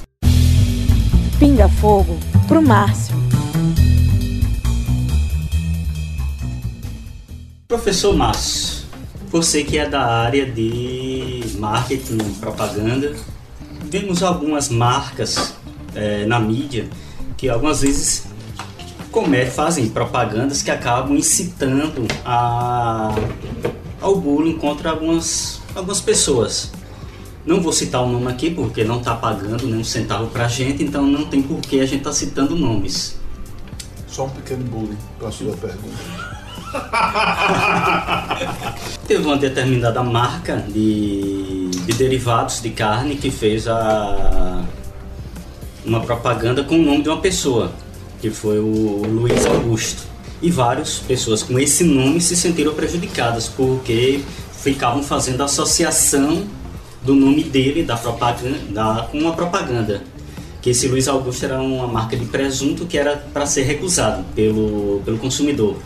Pinga Fogo pro Márcio. Professor Márcio, você que é da área de marketing e propaganda, vemos algumas marcas eh, na mídia que algumas vezes cometem, fazem propagandas que acabam incitando a, ao bullying contra algumas, algumas pessoas. Não vou citar o nome aqui porque não está pagando nenhum centavo pra gente, então não tem por que a gente estar citando nomes. Só um pequeno bullying para a sua pergunta. Teve uma determinada marca de, de derivados de carne que fez a, uma propaganda com o nome de uma pessoa, que foi o Luiz Augusto. E várias pessoas com esse nome se sentiram prejudicadas porque ficavam fazendo associação do nome dele da propaganda, da, com uma propaganda. Que esse Luiz Augusto era uma marca de presunto que era para ser recusado pelo, pelo consumidor.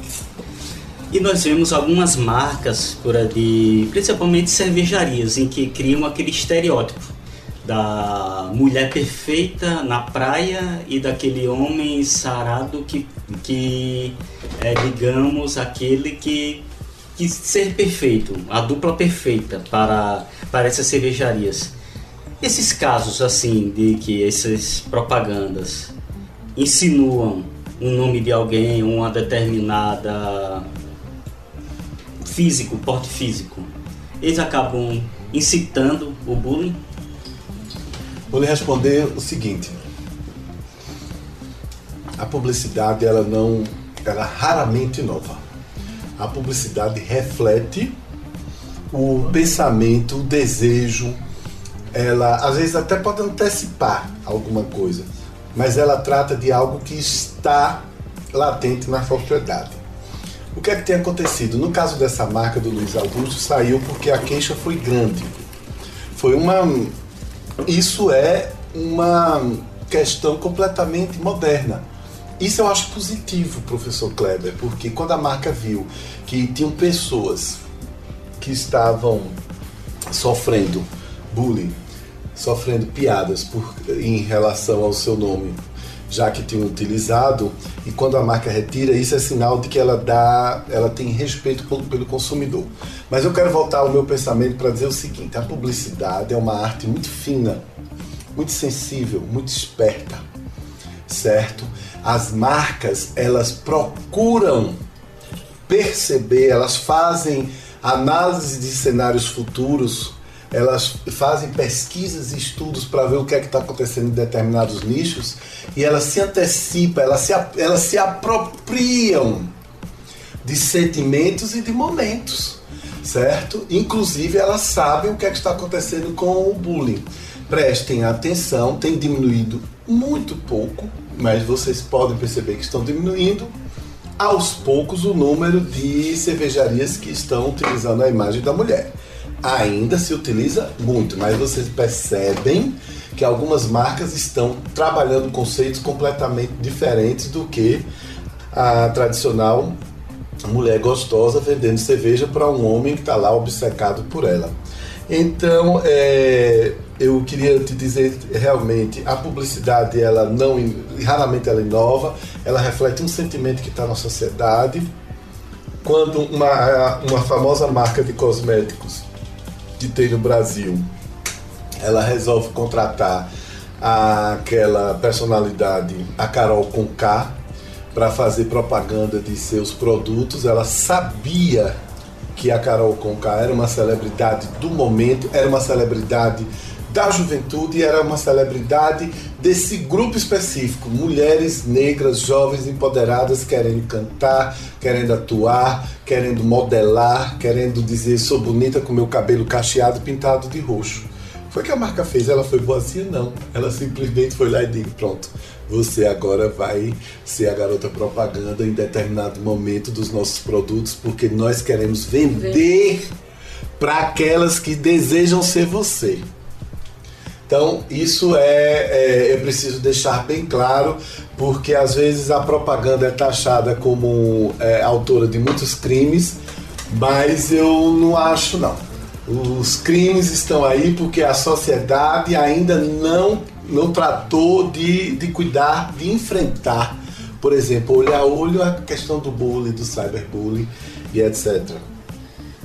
E nós vemos algumas marcas por aí, principalmente cervejarias, em que criam aquele estereótipo da mulher perfeita na praia e daquele homem sarado que, que é, digamos, aquele que quis ser perfeito, a dupla perfeita para, para essas cervejarias. Esses casos assim de que essas propagandas insinuam um nome de alguém, uma determinada físico, porte físico, eles acabam incitando o bullying? Vou lhe responder o seguinte: a publicidade ela não, ela raramente inova. A publicidade reflete o pensamento, o desejo. Ela às vezes até pode antecipar alguma coisa, mas ela trata de algo que está latente na sociedade. O que é que tem acontecido? No caso dessa marca do Luiz Augusto, saiu porque a queixa foi grande. Foi uma. Isso é uma questão completamente moderna. Isso eu acho positivo, professor Kleber, porque quando a marca viu que tinham pessoas que estavam sofrendo bullying, sofrendo piadas por, em relação ao seu nome, já que tinham utilizado, e quando a marca retira, isso é sinal de que ela dá, ela tem respeito pelo, pelo consumidor. Mas eu quero voltar ao meu pensamento para dizer o seguinte: a publicidade é uma arte muito fina, muito sensível, muito esperta, certo? As marcas elas procuram perceber, elas fazem análise de cenários futuros, elas fazem pesquisas e estudos para ver o que é que está acontecendo em determinados nichos e elas se antecipam, elas se, elas se apropriam de sentimentos e de momentos, certo? Inclusive elas sabem o que é que está acontecendo com o bullying. Prestem atenção, tem diminuído muito pouco, mas vocês podem perceber que estão diminuindo aos poucos o número de cervejarias que estão utilizando a imagem da mulher. Ainda se utiliza muito, mas vocês percebem que algumas marcas estão trabalhando conceitos completamente diferentes do que a tradicional mulher gostosa vendendo cerveja para um homem que está lá obcecado por ela. Então, é, eu queria te dizer realmente, a publicidade ela não, raramente ela inova, ela reflete um sentimento que está na sociedade. Quando uma, uma famosa marca de cosméticos que tem no Brasil, ela resolve contratar aquela personalidade, a Carol Conká, para fazer propaganda de seus produtos, ela sabia que a Carol Conká era uma celebridade do momento, era uma celebridade da juventude, era uma celebridade desse grupo específico, mulheres negras, jovens, empoderadas, querendo cantar, querendo atuar, querendo modelar, querendo dizer sou bonita com meu cabelo cacheado pintado de roxo. Foi que a marca fez, ela foi boazinha? Não. Ela simplesmente foi lá e disse, pronto, você agora vai ser a garota propaganda em determinado momento dos nossos produtos, porque nós queremos vender para aquelas que desejam ser você. Então, isso é, é, eu preciso deixar bem claro, porque às vezes a propaganda é taxada como é, autora de muitos crimes, mas eu não acho não. Os crimes estão aí porque a sociedade ainda não, não tratou de, de cuidar, de enfrentar, por exemplo, olho a olho a questão do bullying, do cyberbullying e etc.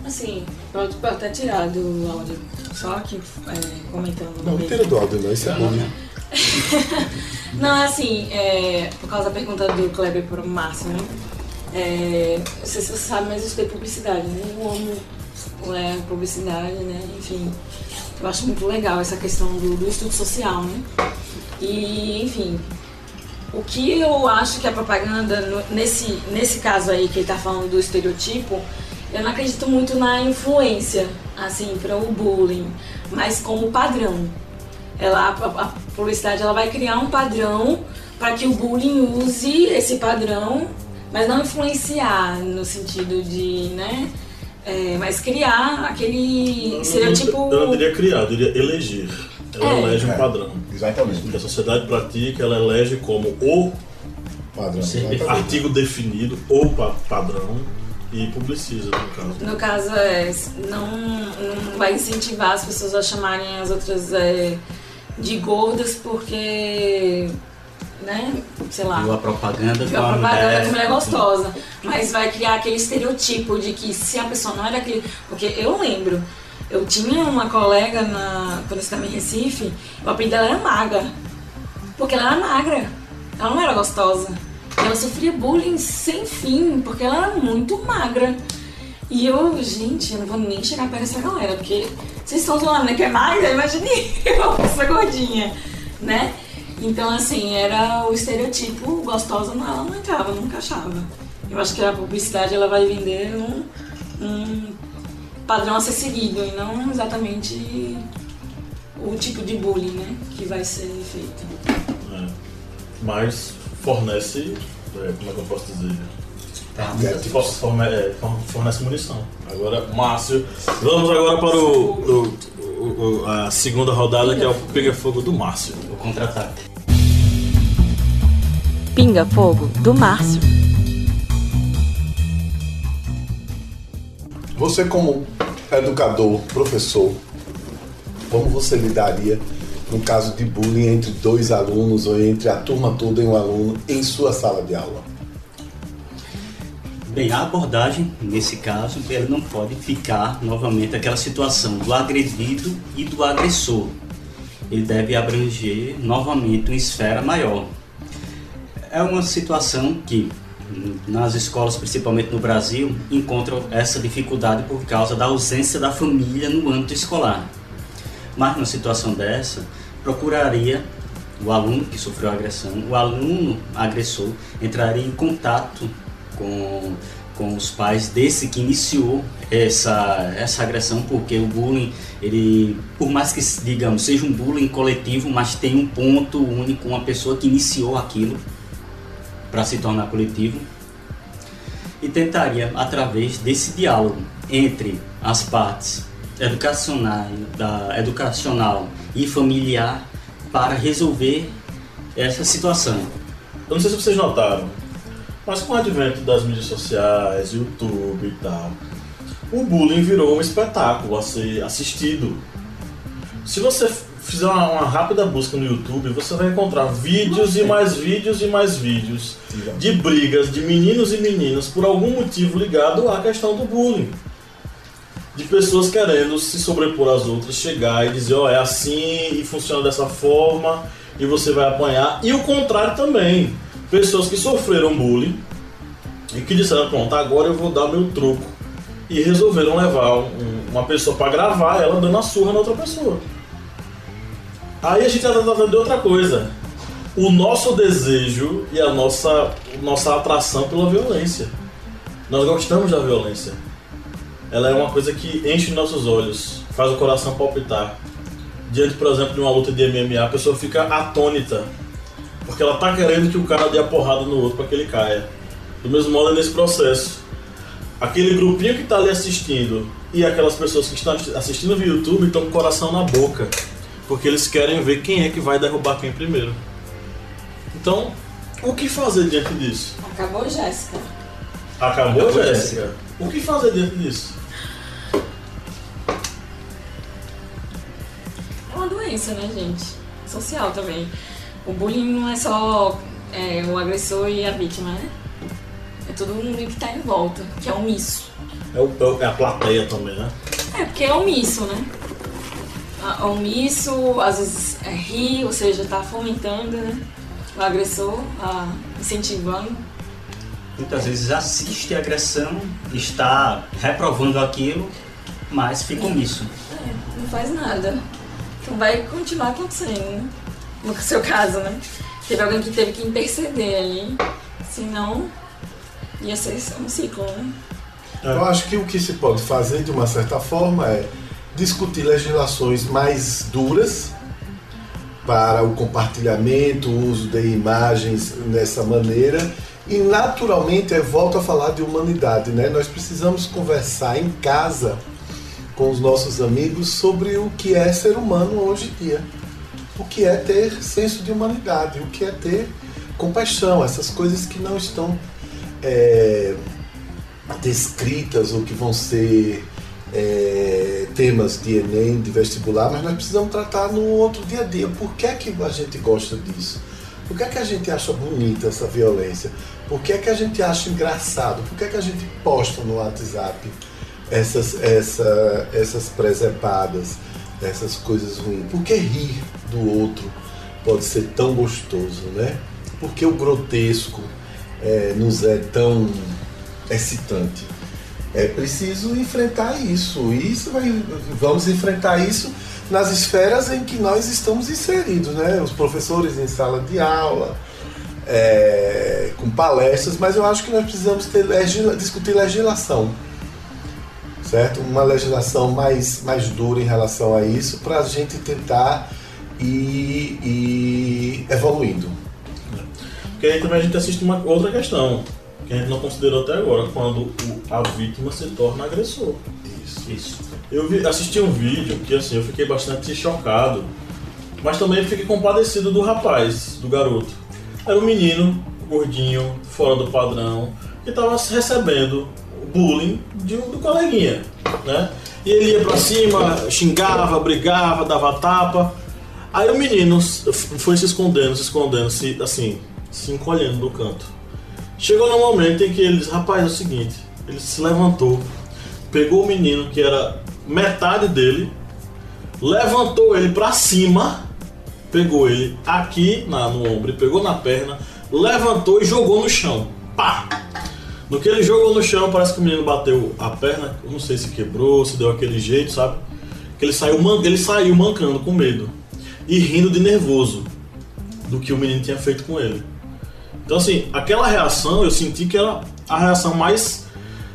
Assim, pode, pode até tirar do áudio, só aqui é, comentando. Não, não tira do áudio não, isso é bullying. não, é assim, é, por causa da pergunta do Kleber para o Márcio, né? É, não sei se você sabe, mas eu estudei publicidade, né? Eu amo é, publicidade, né? Enfim, eu acho muito legal essa questão do, do estudo social, né? E, enfim, o que eu acho que a propaganda, nesse, nesse caso aí que ele está falando do estereotipo, eu não acredito muito na influência, assim, para o bullying, mas como padrão. Ela, a, a publicidade ela vai criar um padrão para que o bullying use esse padrão, mas não influenciar no sentido de, né? É, mas criar aquele estereotipo. Eu não diria criar, eu diria eleger. Ela é. elege um é, padrão. Exatamente. Que a sociedade pratica, ela elege como o padrão. artigo definido, o padrão, e publiciza, no caso. No caso, é, não, não vai incentivar as pessoas a chamarem as outras é, de gordas porque né? Sei lá. Viu a propaganda viu a propaganda mulher. mulher gostosa. Mas vai criar aquele estereotipo de que se a pessoa não é daquele. Porque eu lembro Eu tinha uma colega na, quando eu estava em Recife, o apelido dela era Maga. Porque ela era magra. Ela não era gostosa. Ela sofria bullying sem fim, porque ela era muito magra. E eu, gente, eu não vou nem chegar perto dessa galera, porque vocês estão zoando, né? Que é magra, imagine eu, essa gordinha, né? Então, assim, era o estereotipo gostosa, não, ela não entrava, não encaixava. Eu acho que a publicidade ela vai vender um, um padrão a ser seguido e não exatamente o tipo de bullying né, que vai ser feito. É. Mas fornece, é, como é que eu posso dizer? Forne- é, for- fornece munição. Agora, Márcio, vamos agora para o, o- o- o- a segunda rodada que é o Pega Fogo do Márcio. O contra-ataque. Pinga Fogo, do Márcio. Você como educador, professor, como você lidaria no caso de bullying entre dois alunos ou entre a turma toda e um aluno em sua sala de aula? Bem, a abordagem, nesse caso, ela não pode ficar novamente aquela situação do agredido e do agressor. Ele deve abranger novamente uma esfera maior. É uma situação que, nas escolas, principalmente no Brasil, encontram essa dificuldade por causa da ausência da família no âmbito escolar. Mas, numa situação dessa, procuraria o aluno que sofreu a agressão, o aluno agressor entraria em contato com, com os pais desse que iniciou essa, essa agressão, porque o bullying, ele, por mais que, digamos, seja um bullying coletivo, mas tem um ponto único, uma pessoa que iniciou aquilo para se tornar coletivo, e tentaria, através desse diálogo entre as partes educacional, da, educacional e familiar, para resolver essa situação. Eu não sei se vocês notaram, mas com o advento das mídias sociais, YouTube e tal, o bullying virou um espetáculo a ser assistido. Se você fizer uma, uma rápida busca no YouTube, você vai encontrar vídeos e mais vídeos e mais vídeos de brigas de meninos e meninas por algum motivo ligado à questão do bullying. De pessoas querendo se sobrepor às outras, chegar e dizer, ó, é assim e funciona dessa forma e você vai apanhar. E o contrário também. Pessoas que sofreram bullying e que disseram, pronto, agora eu vou dar meu troco. E resolveram levar um- uma pessoa para gravar ela dando a surra na outra pessoa. Aí a gente está tratando de outra coisa. O nosso desejo e a nossa, nossa atração pela violência. Nós gostamos da violência. Ela é uma coisa que enche nossos olhos, faz o coração palpitar. Diante, por exemplo, de uma luta de MMA, a pessoa fica atônita. Porque ela tá querendo que o cara dê a porrada no outro para que ele caia. Do mesmo modo é nesse processo. Aquele grupinho que tá ali assistindo e aquelas pessoas que estão assistindo via YouTube estão com o coração na boca. Porque eles querem ver quem é que vai derrubar quem primeiro. Então, o que fazer diante disso? Acabou, Jéssica. Acabou, Acabou, Jéssica? O que fazer diante disso? É uma doença, né, gente? Social também. O bullying não é só é, o agressor e a vítima, né? É todo mundo que tá em volta, que é omisso. É, o- é o- é a plateia também, né? É, porque é omisso, né? Omisso, às vezes é rir, ou seja, tá fomentando, né? O agressor, a- incentivando. Muitas vezes assiste a agressão, está reprovando aquilo, mas fica omisso. É, não faz nada. Então vai continuar acontecendo, né? No seu caso, né? Teve alguém que teve que interceder ali, senão ia ser um ciclo, né? Eu acho que o que se pode fazer de uma certa forma é discutir legislações mais duras para o compartilhamento, o uso de imagens dessa maneira e naturalmente eu volto a falar de humanidade, né? Nós precisamos conversar em casa com os nossos amigos sobre o que é ser humano hoje em dia, o que é ter senso de humanidade, o que é ter compaixão, essas coisas que não estão é, descritas ou que vão ser é, temas de Enem, de vestibular, mas nós precisamos tratar no outro dia a dia. Por que é que a gente gosta disso? Por que é que a gente acha bonita essa violência? Por que é que a gente acha engraçado? Por que é que a gente posta no WhatsApp essas, essa, essas presepadas, essas coisas ruins? Por que rir do outro pode ser tão gostoso, né? Por que o grotesco é, nos é tão excitante? É preciso enfrentar isso. E isso vai, vamos enfrentar isso nas esferas em que nós estamos inseridos, né? Os professores em sala de aula, é, com palestras, mas eu acho que nós precisamos ter, legis, discutir legislação, certo? Uma legislação mais, mais dura em relação a isso, para a gente tentar ir, ir evoluindo. Porque aí também a gente assiste uma outra questão, que a gente não considerou até agora, quando o, a vítima se torna agressor. Isso. Isso. Eu vi, assisti um vídeo que assim, eu fiquei bastante chocado, mas também fiquei compadecido do rapaz, do garoto. Era um menino, gordinho, fora do padrão, que estava recebendo bullying de, do coleguinha, né? E ele ia pra cima, xingava, brigava, dava tapa. Aí o menino foi se escondendo, se escondendo, se, assim, se encolhendo no canto. Chegou no momento em que ele disse, rapaz, é o seguinte, ele se levantou, pegou o menino que era metade dele, levantou ele pra cima, pegou ele aqui na, no ombro, pegou na perna, levantou e jogou no chão. Pá! No que ele jogou no chão, parece que o menino bateu a perna, não sei se quebrou, se deu aquele jeito, sabe? Que ele saiu, man- ele saiu mancando com medo e rindo de nervoso do que o menino tinha feito com ele. Então, assim, aquela reação eu senti que era a reação mais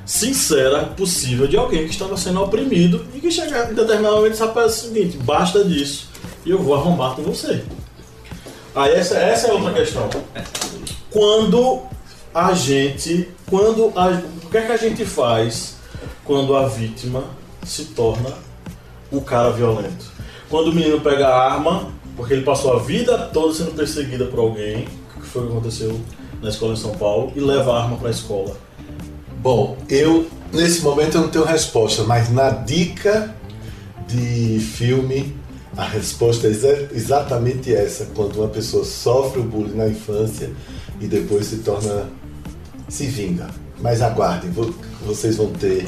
sincera possível de alguém que estava sendo oprimido e que chega em determinado momento e sabe o seguinte: basta disso e eu vou arrombar com você. Aí, essa, essa é outra questão. Quando a gente. Quando a, o que é que a gente faz quando a vítima se torna o cara violento? Quando o menino pega a arma, porque ele passou a vida toda sendo perseguida por alguém, que foi o que aconteceu na escola em São Paulo, e leva a arma para a escola. Bom, eu nesse momento eu não tenho resposta, mas na dica de filme a resposta é exa- exatamente essa, quando uma pessoa sofre o bullying na infância e depois se torna se vinga. Mas aguardem, vo- vocês vão ter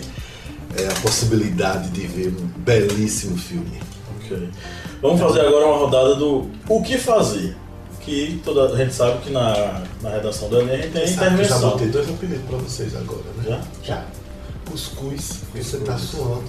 é, a possibilidade de ver um belíssimo filme. Ok. Vamos fazer agora uma rodada do o que fazer. Que toda a gente sabe que na, na redação do Enem a gente tem que eu já intervenção. botei dois apelidos para vocês agora, né? Já? Já. Cuscuz, você tá suando,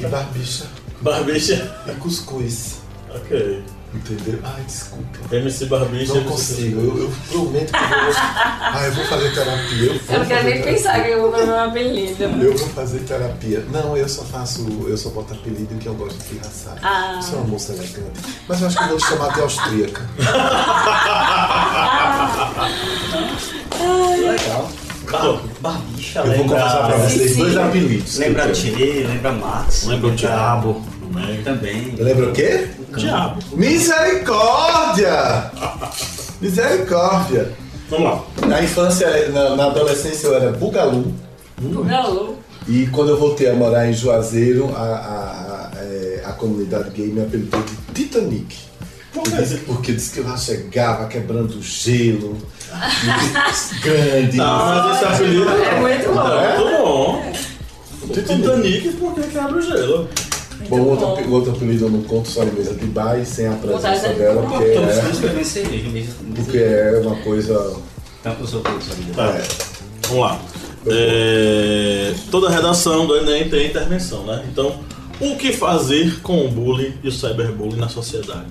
e barbicha Barbicha. e cuscuz. Ok. Entendeu? Ai, desculpa. MC Barbicha. Não consigo, eu, eu prometo que eu vou. Ah, eu vou fazer terapia. Eu, vou Eu não quero fazer nem terapia. pensar que eu vou dar meu apelido. Eu vou fazer terapia. Não, eu só faço. Eu só boto apelido que eu gosto de pirraçar. Ah. Você é uma moça elegante. Mas eu acho que eu vou te chamar de austríaca. Legal. Então, Barbicha, Eu vou confessar pra vocês Sim, dois sim. apelidos. que Lembra. Tchê, lembra Max. Lembra o diabo? Também. Lembra o quê? Diabo. Misericórdia! Misericórdia! Vamos lá. Na infância, na, na adolescência eu era bugalu. Galo. E quando eu voltei a morar em Juazeiro, a, a, a, é, a comunidade gay me apelidou de Titanic. Por Porque quê? disse, porque disse que eu lá chegava quebrando gelo, grande. Ah, mas esse apelido É muito bom. É muito bom. Titanic, por que quebra o gelo? Bom, outro, bom. ape- outro apelido eu não conto, só em mesa de bar e sem a presença dela, porque é, porque é uma coisa. Tá. É, Vamos lá. É, toda redação do Enem tem intervenção, né? Então, o que fazer com o bullying e o cyberbullying na sociedade?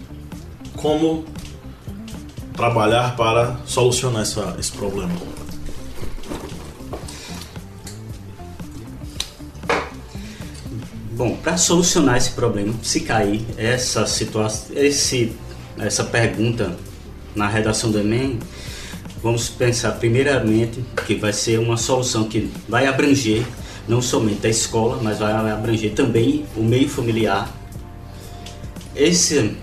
Como trabalhar para solucionar essa, esse problema? Bom, para solucionar esse problema, se cair essa situação, esse, essa pergunta na redação do Enem, vamos pensar primeiramente que vai ser uma solução que vai abranger não somente a escola, mas vai abranger também o meio familiar. Esse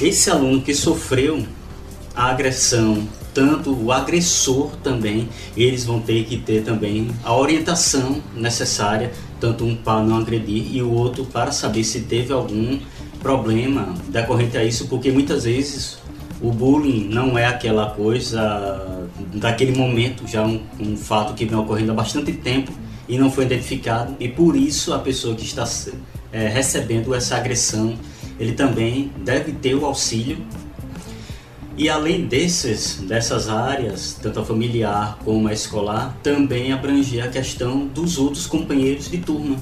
esse aluno que sofreu a agressão, tanto o agressor também, eles vão ter que ter também a orientação necessária, tanto um para não agredir e o outro para saber se teve algum problema decorrente a isso, porque muitas vezes o bullying não é aquela coisa daquele momento, já um, um fato que vem ocorrendo há bastante tempo e não foi identificado e por isso a pessoa que está é, recebendo essa agressão ele também deve ter o auxílio e além desses, dessas áreas, tanto a familiar como a escolar, também abranger a questão dos outros companheiros de turma.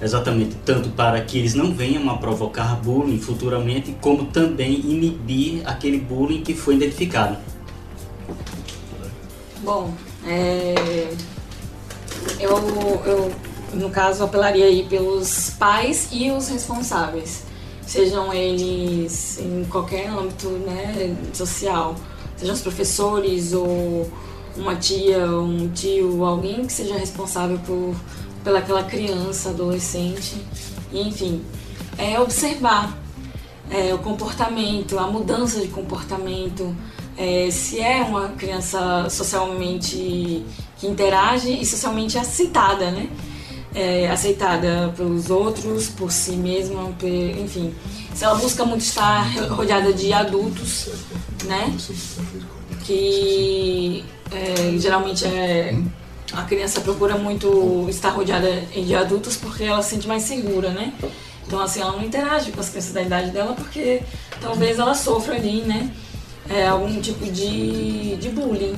Exatamente, tanto para que eles não venham a provocar bullying futuramente, como também inibir aquele bullying que foi identificado. Bom, é... eu, eu, no caso, apelaria aí pelos pais e os responsáveis sejam eles em qualquer âmbito né, social, sejam os professores ou uma tia, um tio, alguém que seja responsável por pelaquela criança, adolescente, enfim, é observar é, o comportamento, a mudança de comportamento, é, se é uma criança socialmente que interage e socialmente aceitada, né? É, aceitada pelos outros, por si mesma, enfim. Se ela busca muito estar rodeada de adultos, né? Que é, geralmente é, a criança procura muito estar rodeada de adultos porque ela se sente mais segura, né? Então, assim, ela não interage com as crianças da idade dela porque talvez ela sofra ali, né? É, algum tipo de, de bullying.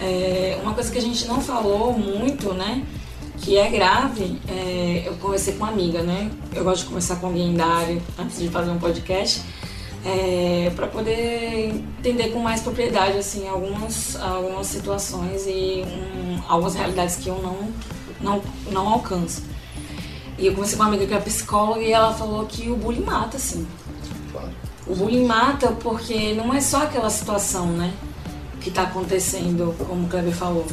É, uma coisa que a gente não falou muito, né? Que é grave, é, eu conversei com uma amiga, né? Eu gosto de conversar com alguém da área antes de fazer um podcast, é, para poder entender com mais propriedade assim algumas, algumas situações e um, algumas realidades que eu não, não, não alcanço. E eu conversei com uma amiga que é psicóloga e ela falou que o bullying mata, assim. Claro. O bullying mata porque não é só aquela situação, né? Que está acontecendo, como o Kleber falou.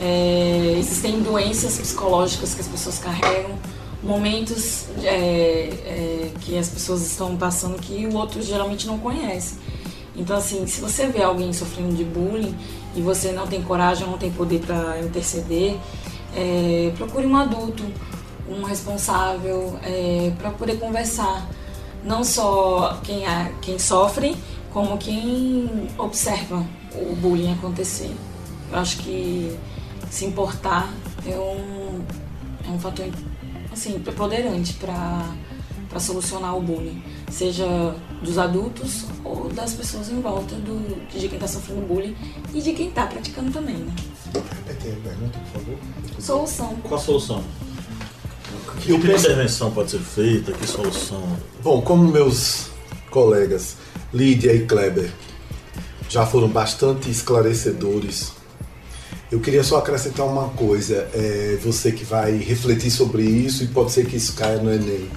É, existem doenças psicológicas que as pessoas carregam, momentos é, é, que as pessoas estão passando que o outro geralmente não conhece. Então, assim, se você vê alguém sofrendo de bullying e você não tem coragem, não tem poder para interceder, é, procure um adulto, um responsável, é, para poder conversar. Não só quem, é, quem sofre, como quem observa o bullying acontecer. Eu acho que se importar é um, é um fator assim, preponderante para solucionar o bullying, seja dos adultos ou das pessoas em volta do, de quem está sofrendo bullying e de quem está praticando também. Né? Repete a pergunta, por favor. Solução. Qual a solução? Que intervenção pode ser feita? Que solução? Bom, como meus colegas Lídia e Kleber já foram bastante esclarecedores eu queria só acrescentar uma coisa, é, você que vai refletir sobre isso e pode ser que isso caia no Enem.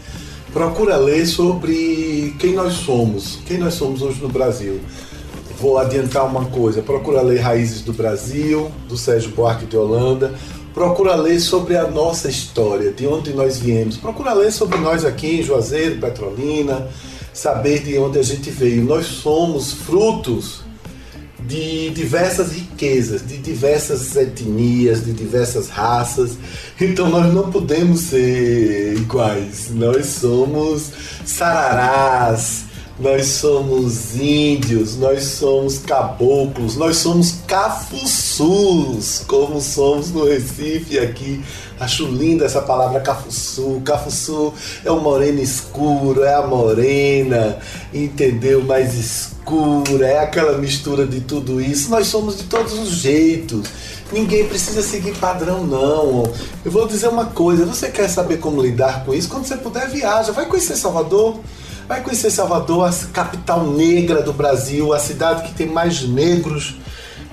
Procura ler sobre quem nós somos, quem nós somos hoje no Brasil. Vou adiantar uma coisa, procura ler Raízes do Brasil, do Sérgio Buarque de Holanda. Procura ler sobre a nossa história, de onde nós viemos. Procura ler sobre nós aqui em Juazeiro, Petrolina, saber de onde a gente veio. Nós somos frutos de diversas riquezas, de diversas etnias, de diversas raças. Então nós não podemos ser iguais. Nós somos sararás, nós somos índios, nós somos caboclos, nós somos cafuçus, como somos no Recife aqui. Acho linda essa palavra cafuçu. Cafuçu é o moreno escuro, é a morena, entendeu? Mais escura, é aquela mistura de tudo isso. Nós somos de todos os jeitos. Ninguém precisa seguir padrão, não. Eu vou dizer uma coisa: você quer saber como lidar com isso? Quando você puder, viaja. Vai conhecer Salvador. Vai conhecer Salvador, a capital negra do Brasil, a cidade que tem mais negros.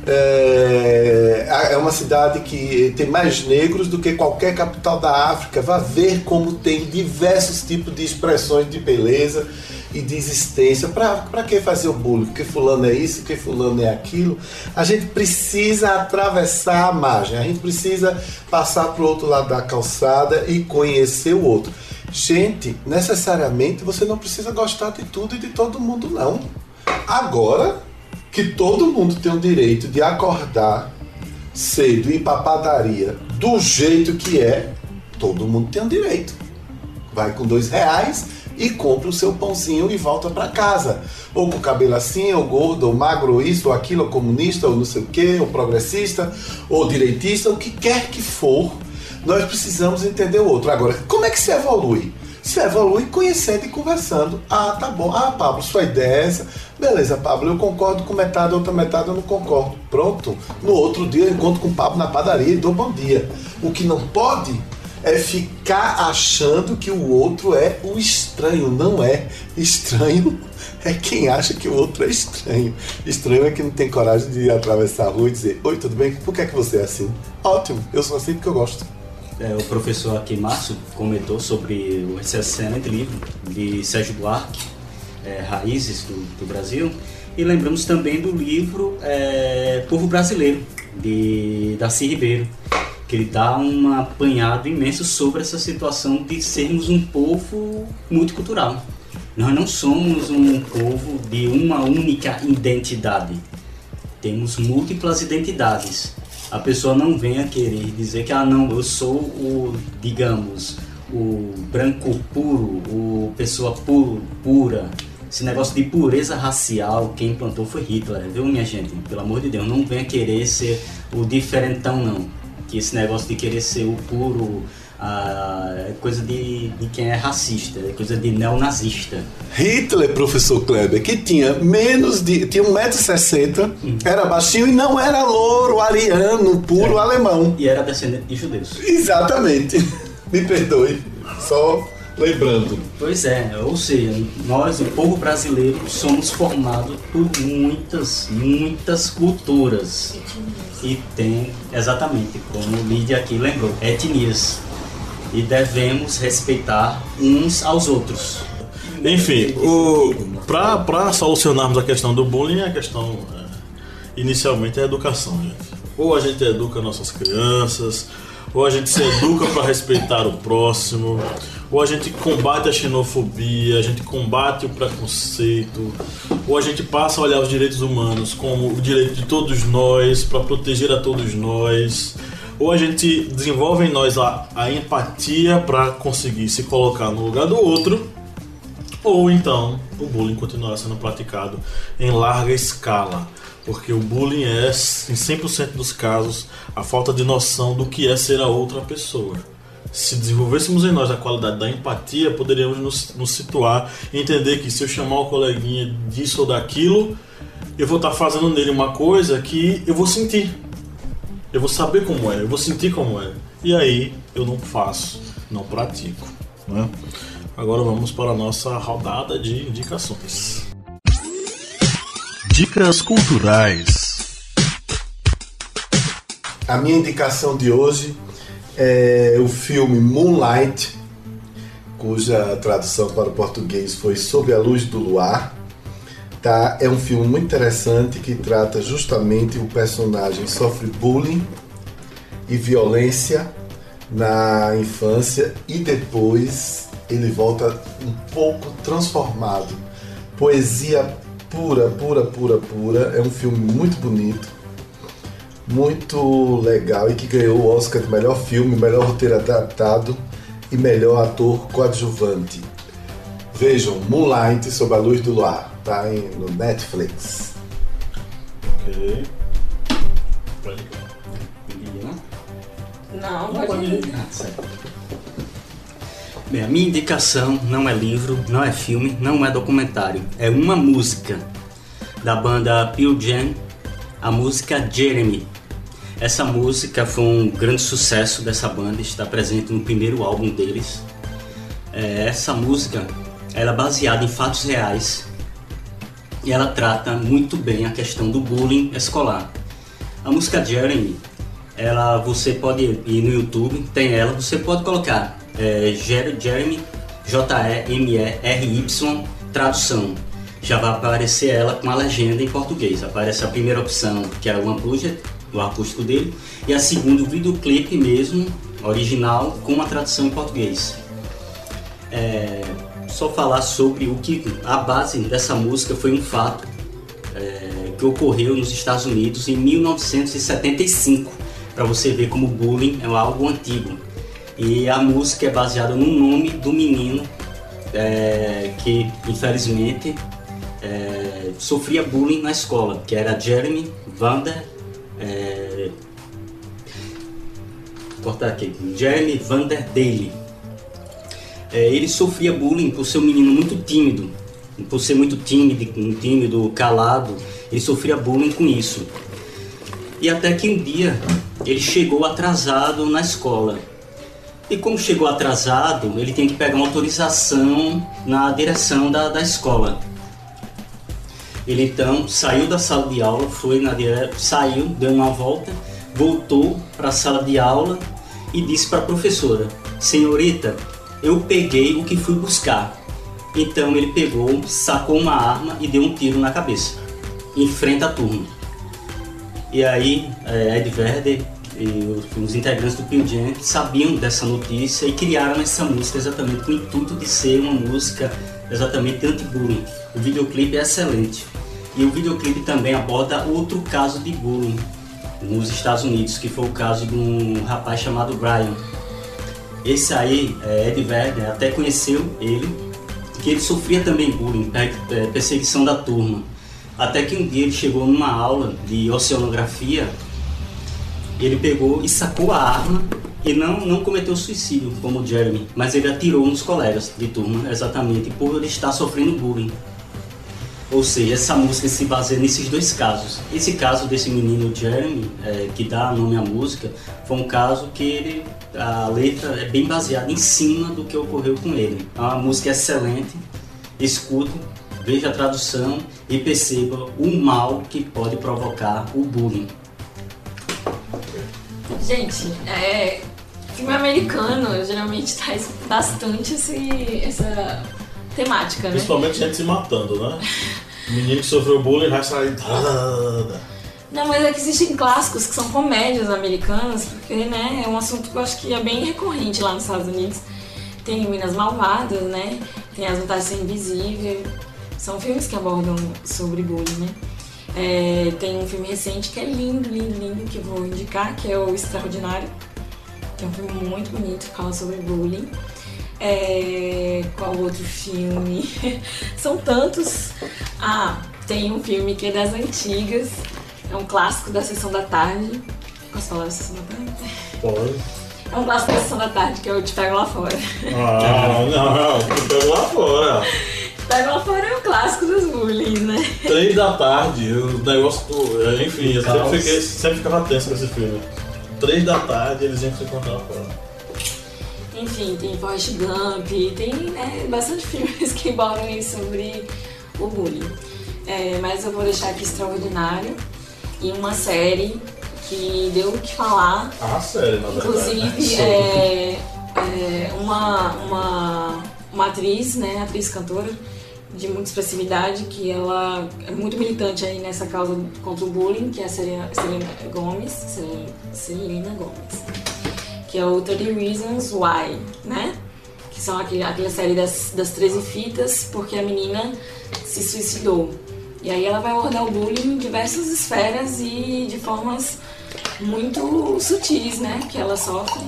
É, é uma cidade que tem mais negros do que qualquer capital da África. Vá ver como tem diversos tipos de expressões de beleza e de existência. Para que fazer o bullying? Porque fulano é isso, que fulano é aquilo. A gente precisa atravessar a margem, a gente precisa passar para o outro lado da calçada e conhecer o outro. Gente, necessariamente você não precisa gostar de tudo e de todo mundo, não. Agora que todo mundo tem o direito de acordar cedo e ir para padaria do jeito que é, todo mundo tem o direito. Vai com dois reais e compra o seu pãozinho e volta para casa. Ou com o cabelo assim, ou gordo, ou magro, ou isso, ou aquilo, ou comunista, ou não sei o que, ou progressista, ou direitista, o que quer que for Nós precisamos entender o outro. Agora, como é que se evolui? Se evolui conhecendo e conversando. Ah, tá bom. Ah, Pablo, sua ideia é essa. Beleza, Pablo, eu concordo com metade, outra metade eu não concordo. Pronto. No outro dia eu encontro com o Pablo na padaria e dou bom dia. O que não pode é ficar achando que o outro é o estranho. Não é. Estranho é quem acha que o outro é estranho. Estranho é quem não tem coragem de atravessar a rua e dizer: Oi, tudo bem? Por que é que você é assim? Ótimo, eu sou assim porque eu gosto. É, o professor aqui, Márcio, comentou sobre esse excelente livro de Sérgio Buarque, é, Raízes do, do, Brasil. E lembramos também do livro é, Povo Brasileiro, de Darcy Ribeiro, que ele dá um apanhado imenso sobre essa situação de sermos um povo multicultural. Nós não somos um povo de uma única identidade. Temos múltiplas identidades. A pessoa não vem a querer dizer que, ah, não, eu sou o, digamos, o branco puro, o pessoa puro, pura. Esse negócio de pureza racial, quem implantou foi Hitler, viu, minha gente? Pelo amor de Deus, não venha querer ser o diferentão, não. Que esse negócio de querer ser o puro, ah, é coisa de, de quem é racista, é coisa de neonazista. Hitler, professor Kleber, que tinha menos de. tinha 1,60m, uhum. era baixinho e não era louro, ariano, puro é. alemão. E era descendente de judeus. Exatamente. Me perdoe. Só lembrando. Pois é, ou seja, nós, o povo brasileiro, somos formados por muitas, muitas culturas. E tem, exatamente, como Lídia aqui lembrou, etnias e devemos respeitar uns aos outros. Enfim, para solucionarmos a questão do bullying, a questão é, inicialmente é a educação, gente. Ou a gente educa nossas crianças, ou a gente se educa para respeitar o próximo, ou a gente combate a xenofobia, a gente combate o preconceito, ou a gente passa a olhar os direitos humanos como o direito de todos nós, para proteger a todos nós ou a gente desenvolve em nós a, a empatia para conseguir se colocar no lugar do outro, ou então o bullying continuará sendo praticado em larga escala. Porque o bullying é, em 100% dos casos, a falta de noção do que é ser a outra pessoa. Se desenvolvêssemos em nós a qualidade da empatia, poderíamos nos, nos situar e entender que se eu chamar o coleguinha disso ou daquilo, eu vou estar fazendo nele uma coisa que eu vou sentir eu vou saber como é, eu vou sentir como é. E aí eu não faço, não pratico. Né? Agora vamos para a nossa rodada de indicações. Dicas culturais. A minha indicação de hoje é o filme Moonlight, cuja tradução para o português foi Sob a Luz do Luar Tá? É um filme muito interessante que trata justamente o personagem sofre bullying e violência na infância e depois ele volta um pouco transformado. Poesia pura, pura, pura, pura. É um filme muito bonito, muito legal e que ganhou o Oscar de melhor filme, melhor roteiro adaptado e melhor ator coadjuvante. Vejam Moonlight sob a luz do luar. Tá no Netflix. Ok. Pode Não, pode, pode ir. Ah, Bem, a minha indicação não é livro, não é filme, não é documentário. É uma música da banda Pearl Jam, a música Jeremy. Essa música foi um grande sucesso dessa banda, está presente no primeiro álbum deles. É, essa música ela é baseada em fatos reais e ela trata muito bem a questão do bullying escolar. A música Jeremy, ela você pode ir no YouTube, tem ela, você pode colocar é, Jeremy, J-E-M-E-R-Y, tradução. Já vai aparecer ela com a legenda em português. Aparece a primeira opção, que é o Unplugged, o acústico dele, e a segunda, o videoclipe mesmo, original, com a tradução em português. É, só falar sobre o que a base dessa música foi um fato é, que ocorreu nos Estados Unidos em 1975, para você ver como bullying é algo antigo. E a música é baseada no nome do menino é, que infelizmente é, sofria bullying na escola, que era Jeremy Vander. É, cortar aqui. Jeremy Vanderdale. É, ele sofria bullying por ser um menino muito tímido, por ser muito tímido, tímido, calado. Ele sofria bullying com isso. E até que um dia ele chegou atrasado na escola. E como chegou atrasado, ele tem que pegar uma autorização na direção da, da escola. Ele então saiu da sala de aula, foi na dire... saiu, deu uma volta, voltou para a sala de aula e disse para a professora: Senhorita, eu peguei o que fui buscar. Então ele pegou, sacou uma arma e deu um tiro na cabeça, em frente à turma. E aí é, Ed Verder e os, integrantes do Jam sabiam dessa notícia e criaram essa música exatamente com o intuito de ser uma música exatamente anti-bullying. O videoclipe é excelente. E o videoclipe também aborda outro caso de bullying nos Estados Unidos, que foi o caso de um rapaz chamado Brian. Esse aí, é, Ed Werner, até conheceu ele, que ele sofria também bullying, é, perseguição da turma. Até que um dia ele chegou numa aula de oceanografia, ele pegou e sacou a arma e não, não cometeu suicídio como o Jeremy, mas ele atirou nos colegas de turma exatamente por ele estar sofrendo bullying. Ou seja, essa música se baseia nesses dois casos. Esse caso desse menino Jeremy, é, que dá nome à música, foi um caso que ele, a letra é bem baseada em cima do que ocorreu com ele. É uma música excelente, escute, veja a tradução e perceba o mal que pode provocar o bullying. Gente, é, filme americano geralmente traz bastante esse, essa temática, né? Principalmente gente se matando, né? O menino que sofreu bullying vai sair. Não, mas é que existem clássicos que são comédias americanas, porque né, é um assunto que eu acho que é bem recorrente lá nos Estados Unidos. Tem Minas Malvadas, né? Tem As Vantagens Ser Invisível. São filmes que abordam sobre bullying, né? É, tem um filme recente que é lindo, lindo, lindo, que eu vou indicar, que é o Extraordinário. Que é um filme muito bonito, que fala sobre bullying. É, qual outro filme? São tantos. Ah, tem um filme que é das antigas. É um clássico da Sessão da Tarde. Posso falar da Sessão da Tarde? Pode. É um clássico da Sessão da Tarde que eu te pego lá fora. Ah, não, não, eu pego lá fora. Pego lá fora é um clássico dos bullying, né? Três da tarde, o negócio. do- Enfim, eu sempre, fiquei, sempre ficava tenso com esse filme. Três da tarde eles iam se encontrar lá fora. Enfim, tem Forrest Gump, tem né, bastante filmes que abordam aí sobre o bullying. É, mas eu vou deixar aqui Extraordinário e uma série que deu o que falar. Ah, sério, na verdade. Inclusive, né? é, é, uma, uma, uma atriz, né, atriz cantora de muita expressividade, que ela é muito militante aí nessa causa contra o bullying, que é a Selena Gomes, Selena Gomes, que é o 30 Reasons Why, né? Que são aquele, aquela série das, das 13 fitas, porque a menina se suicidou. E aí ela vai abordar o bullying em diversas esferas e de formas muito sutis, né? Que ela sofre.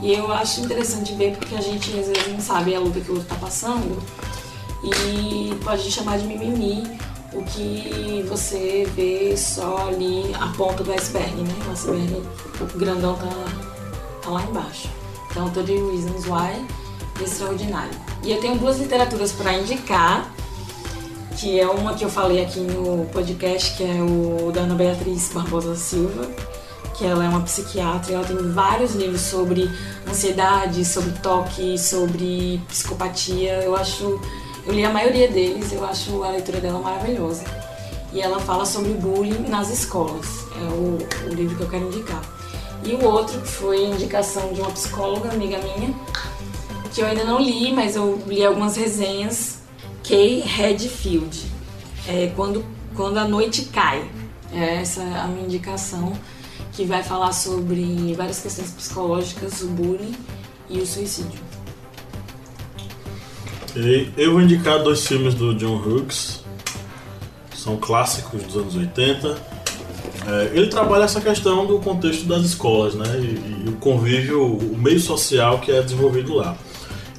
E eu acho interessante ver porque a gente às vezes não sabe a luta que o outro tá passando e pode chamar de mimimi o que você vê só ali a ponta do iceberg, né? O iceberg o grandão tá, tá lá embaixo. Então, 30 Reasons Why extraordinário. E eu tenho duas literaturas para indicar, que é uma que eu falei aqui no podcast, que é o da Ana Beatriz Barbosa Silva, que ela é uma psiquiatra e ela tem vários livros sobre ansiedade, sobre toque, sobre psicopatia. Eu acho, eu li a maioria deles, eu acho a leitura dela maravilhosa. E ela fala sobre bullying nas escolas. É o, o livro que eu quero indicar. E o outro que foi indicação de uma psicóloga, amiga minha, que eu ainda não li, mas eu li algumas resenhas. Kay Redfield. É quando, quando a noite cai. É essa a minha indicação, que vai falar sobre várias questões psicológicas, o bullying e o suicídio. E eu vou indicar dois filmes do John Hughes. São clássicos dos anos 80. É, ele trabalha essa questão do contexto das escolas, né? E, e o convívio, o meio social que é desenvolvido lá.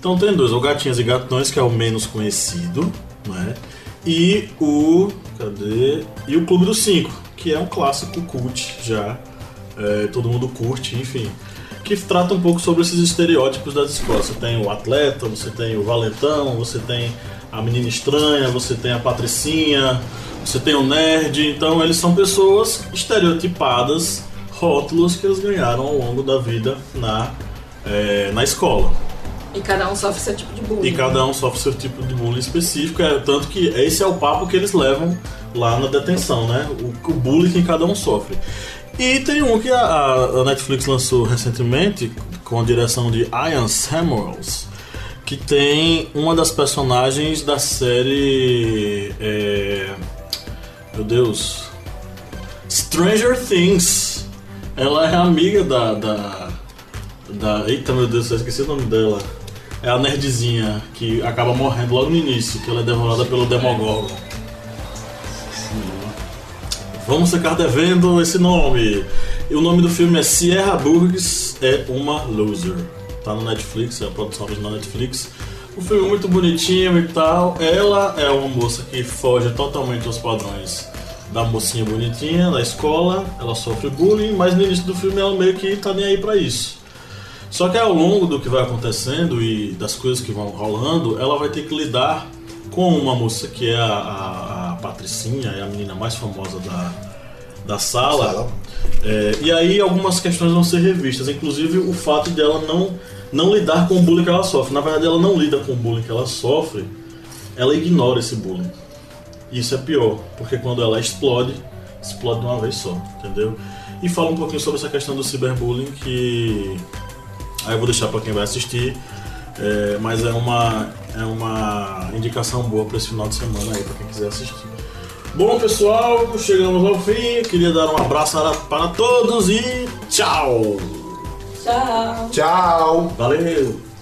Então tem dois, o Gatinhas e Gatões, que é o menos conhecido, né? E o. Cadê? E o Clube dos Cinco, que é um clássico cult já. É, todo mundo curte, enfim. que trata um pouco sobre esses estereótipos das escolas. Você tem o atleta, você tem o valentão, você tem a menina estranha, você tem a patricinha, você tem o nerd. Então eles são pessoas estereotipadas, rótulos que eles ganharam ao longo da vida na, é, na escola. E cada um sofre seu tipo de bullying. E cada um sofre seu tipo de bullying específico, é, tanto que esse é o papo que eles levam lá na detenção, né? O, o bullying que cada um sofre. E tem um que a, a Netflix lançou recentemente, com a direção de Ian Samuels, que tem uma das personagens da série. É, meu Deus. Stranger Things. Ela é amiga da. da, da eita, meu Deus, eu esqueci o nome dela. É a nerdzinha que acaba morrendo logo no início, que ela é devorada pelo Demogorgon. Vamos ficar devendo esse nome. E o nome do filme é Sierra Burgess é uma loser. Tá no Netflix, é a produção original Netflix. O filme é muito bonitinho e tal. Ela é uma moça que foge totalmente aos padrões da mocinha bonitinha da escola. Ela sofre bullying, mas no início do filme ela meio que tá nem aí pra isso. Só que ao longo do que vai acontecendo e das coisas que vão rolando, ela vai ter que lidar com uma moça que é a, a, a Patricinha, é a menina mais famosa da, da sala. Sala. É, e aí algumas questões vão ser revistas, inclusive o fato de ela não, não lidar com o bullying que ela sofre. Na verdade, ela não lida com o bullying que ela sofre, ela ignora esse bullying. E isso é pior, porque quando ela explode, explode de uma vez só, entendeu? E fala um pouquinho sobre essa questão do cyberbullying que aí eu vou deixar para quem vai assistir, é, mas é uma é uma indicação boa para esse final de semana aí para quem quiser assistir. Bom pessoal, chegamos ao fim. Queria dar um abraço para- para todos e tchau. Tchau. Tchau! Valeu.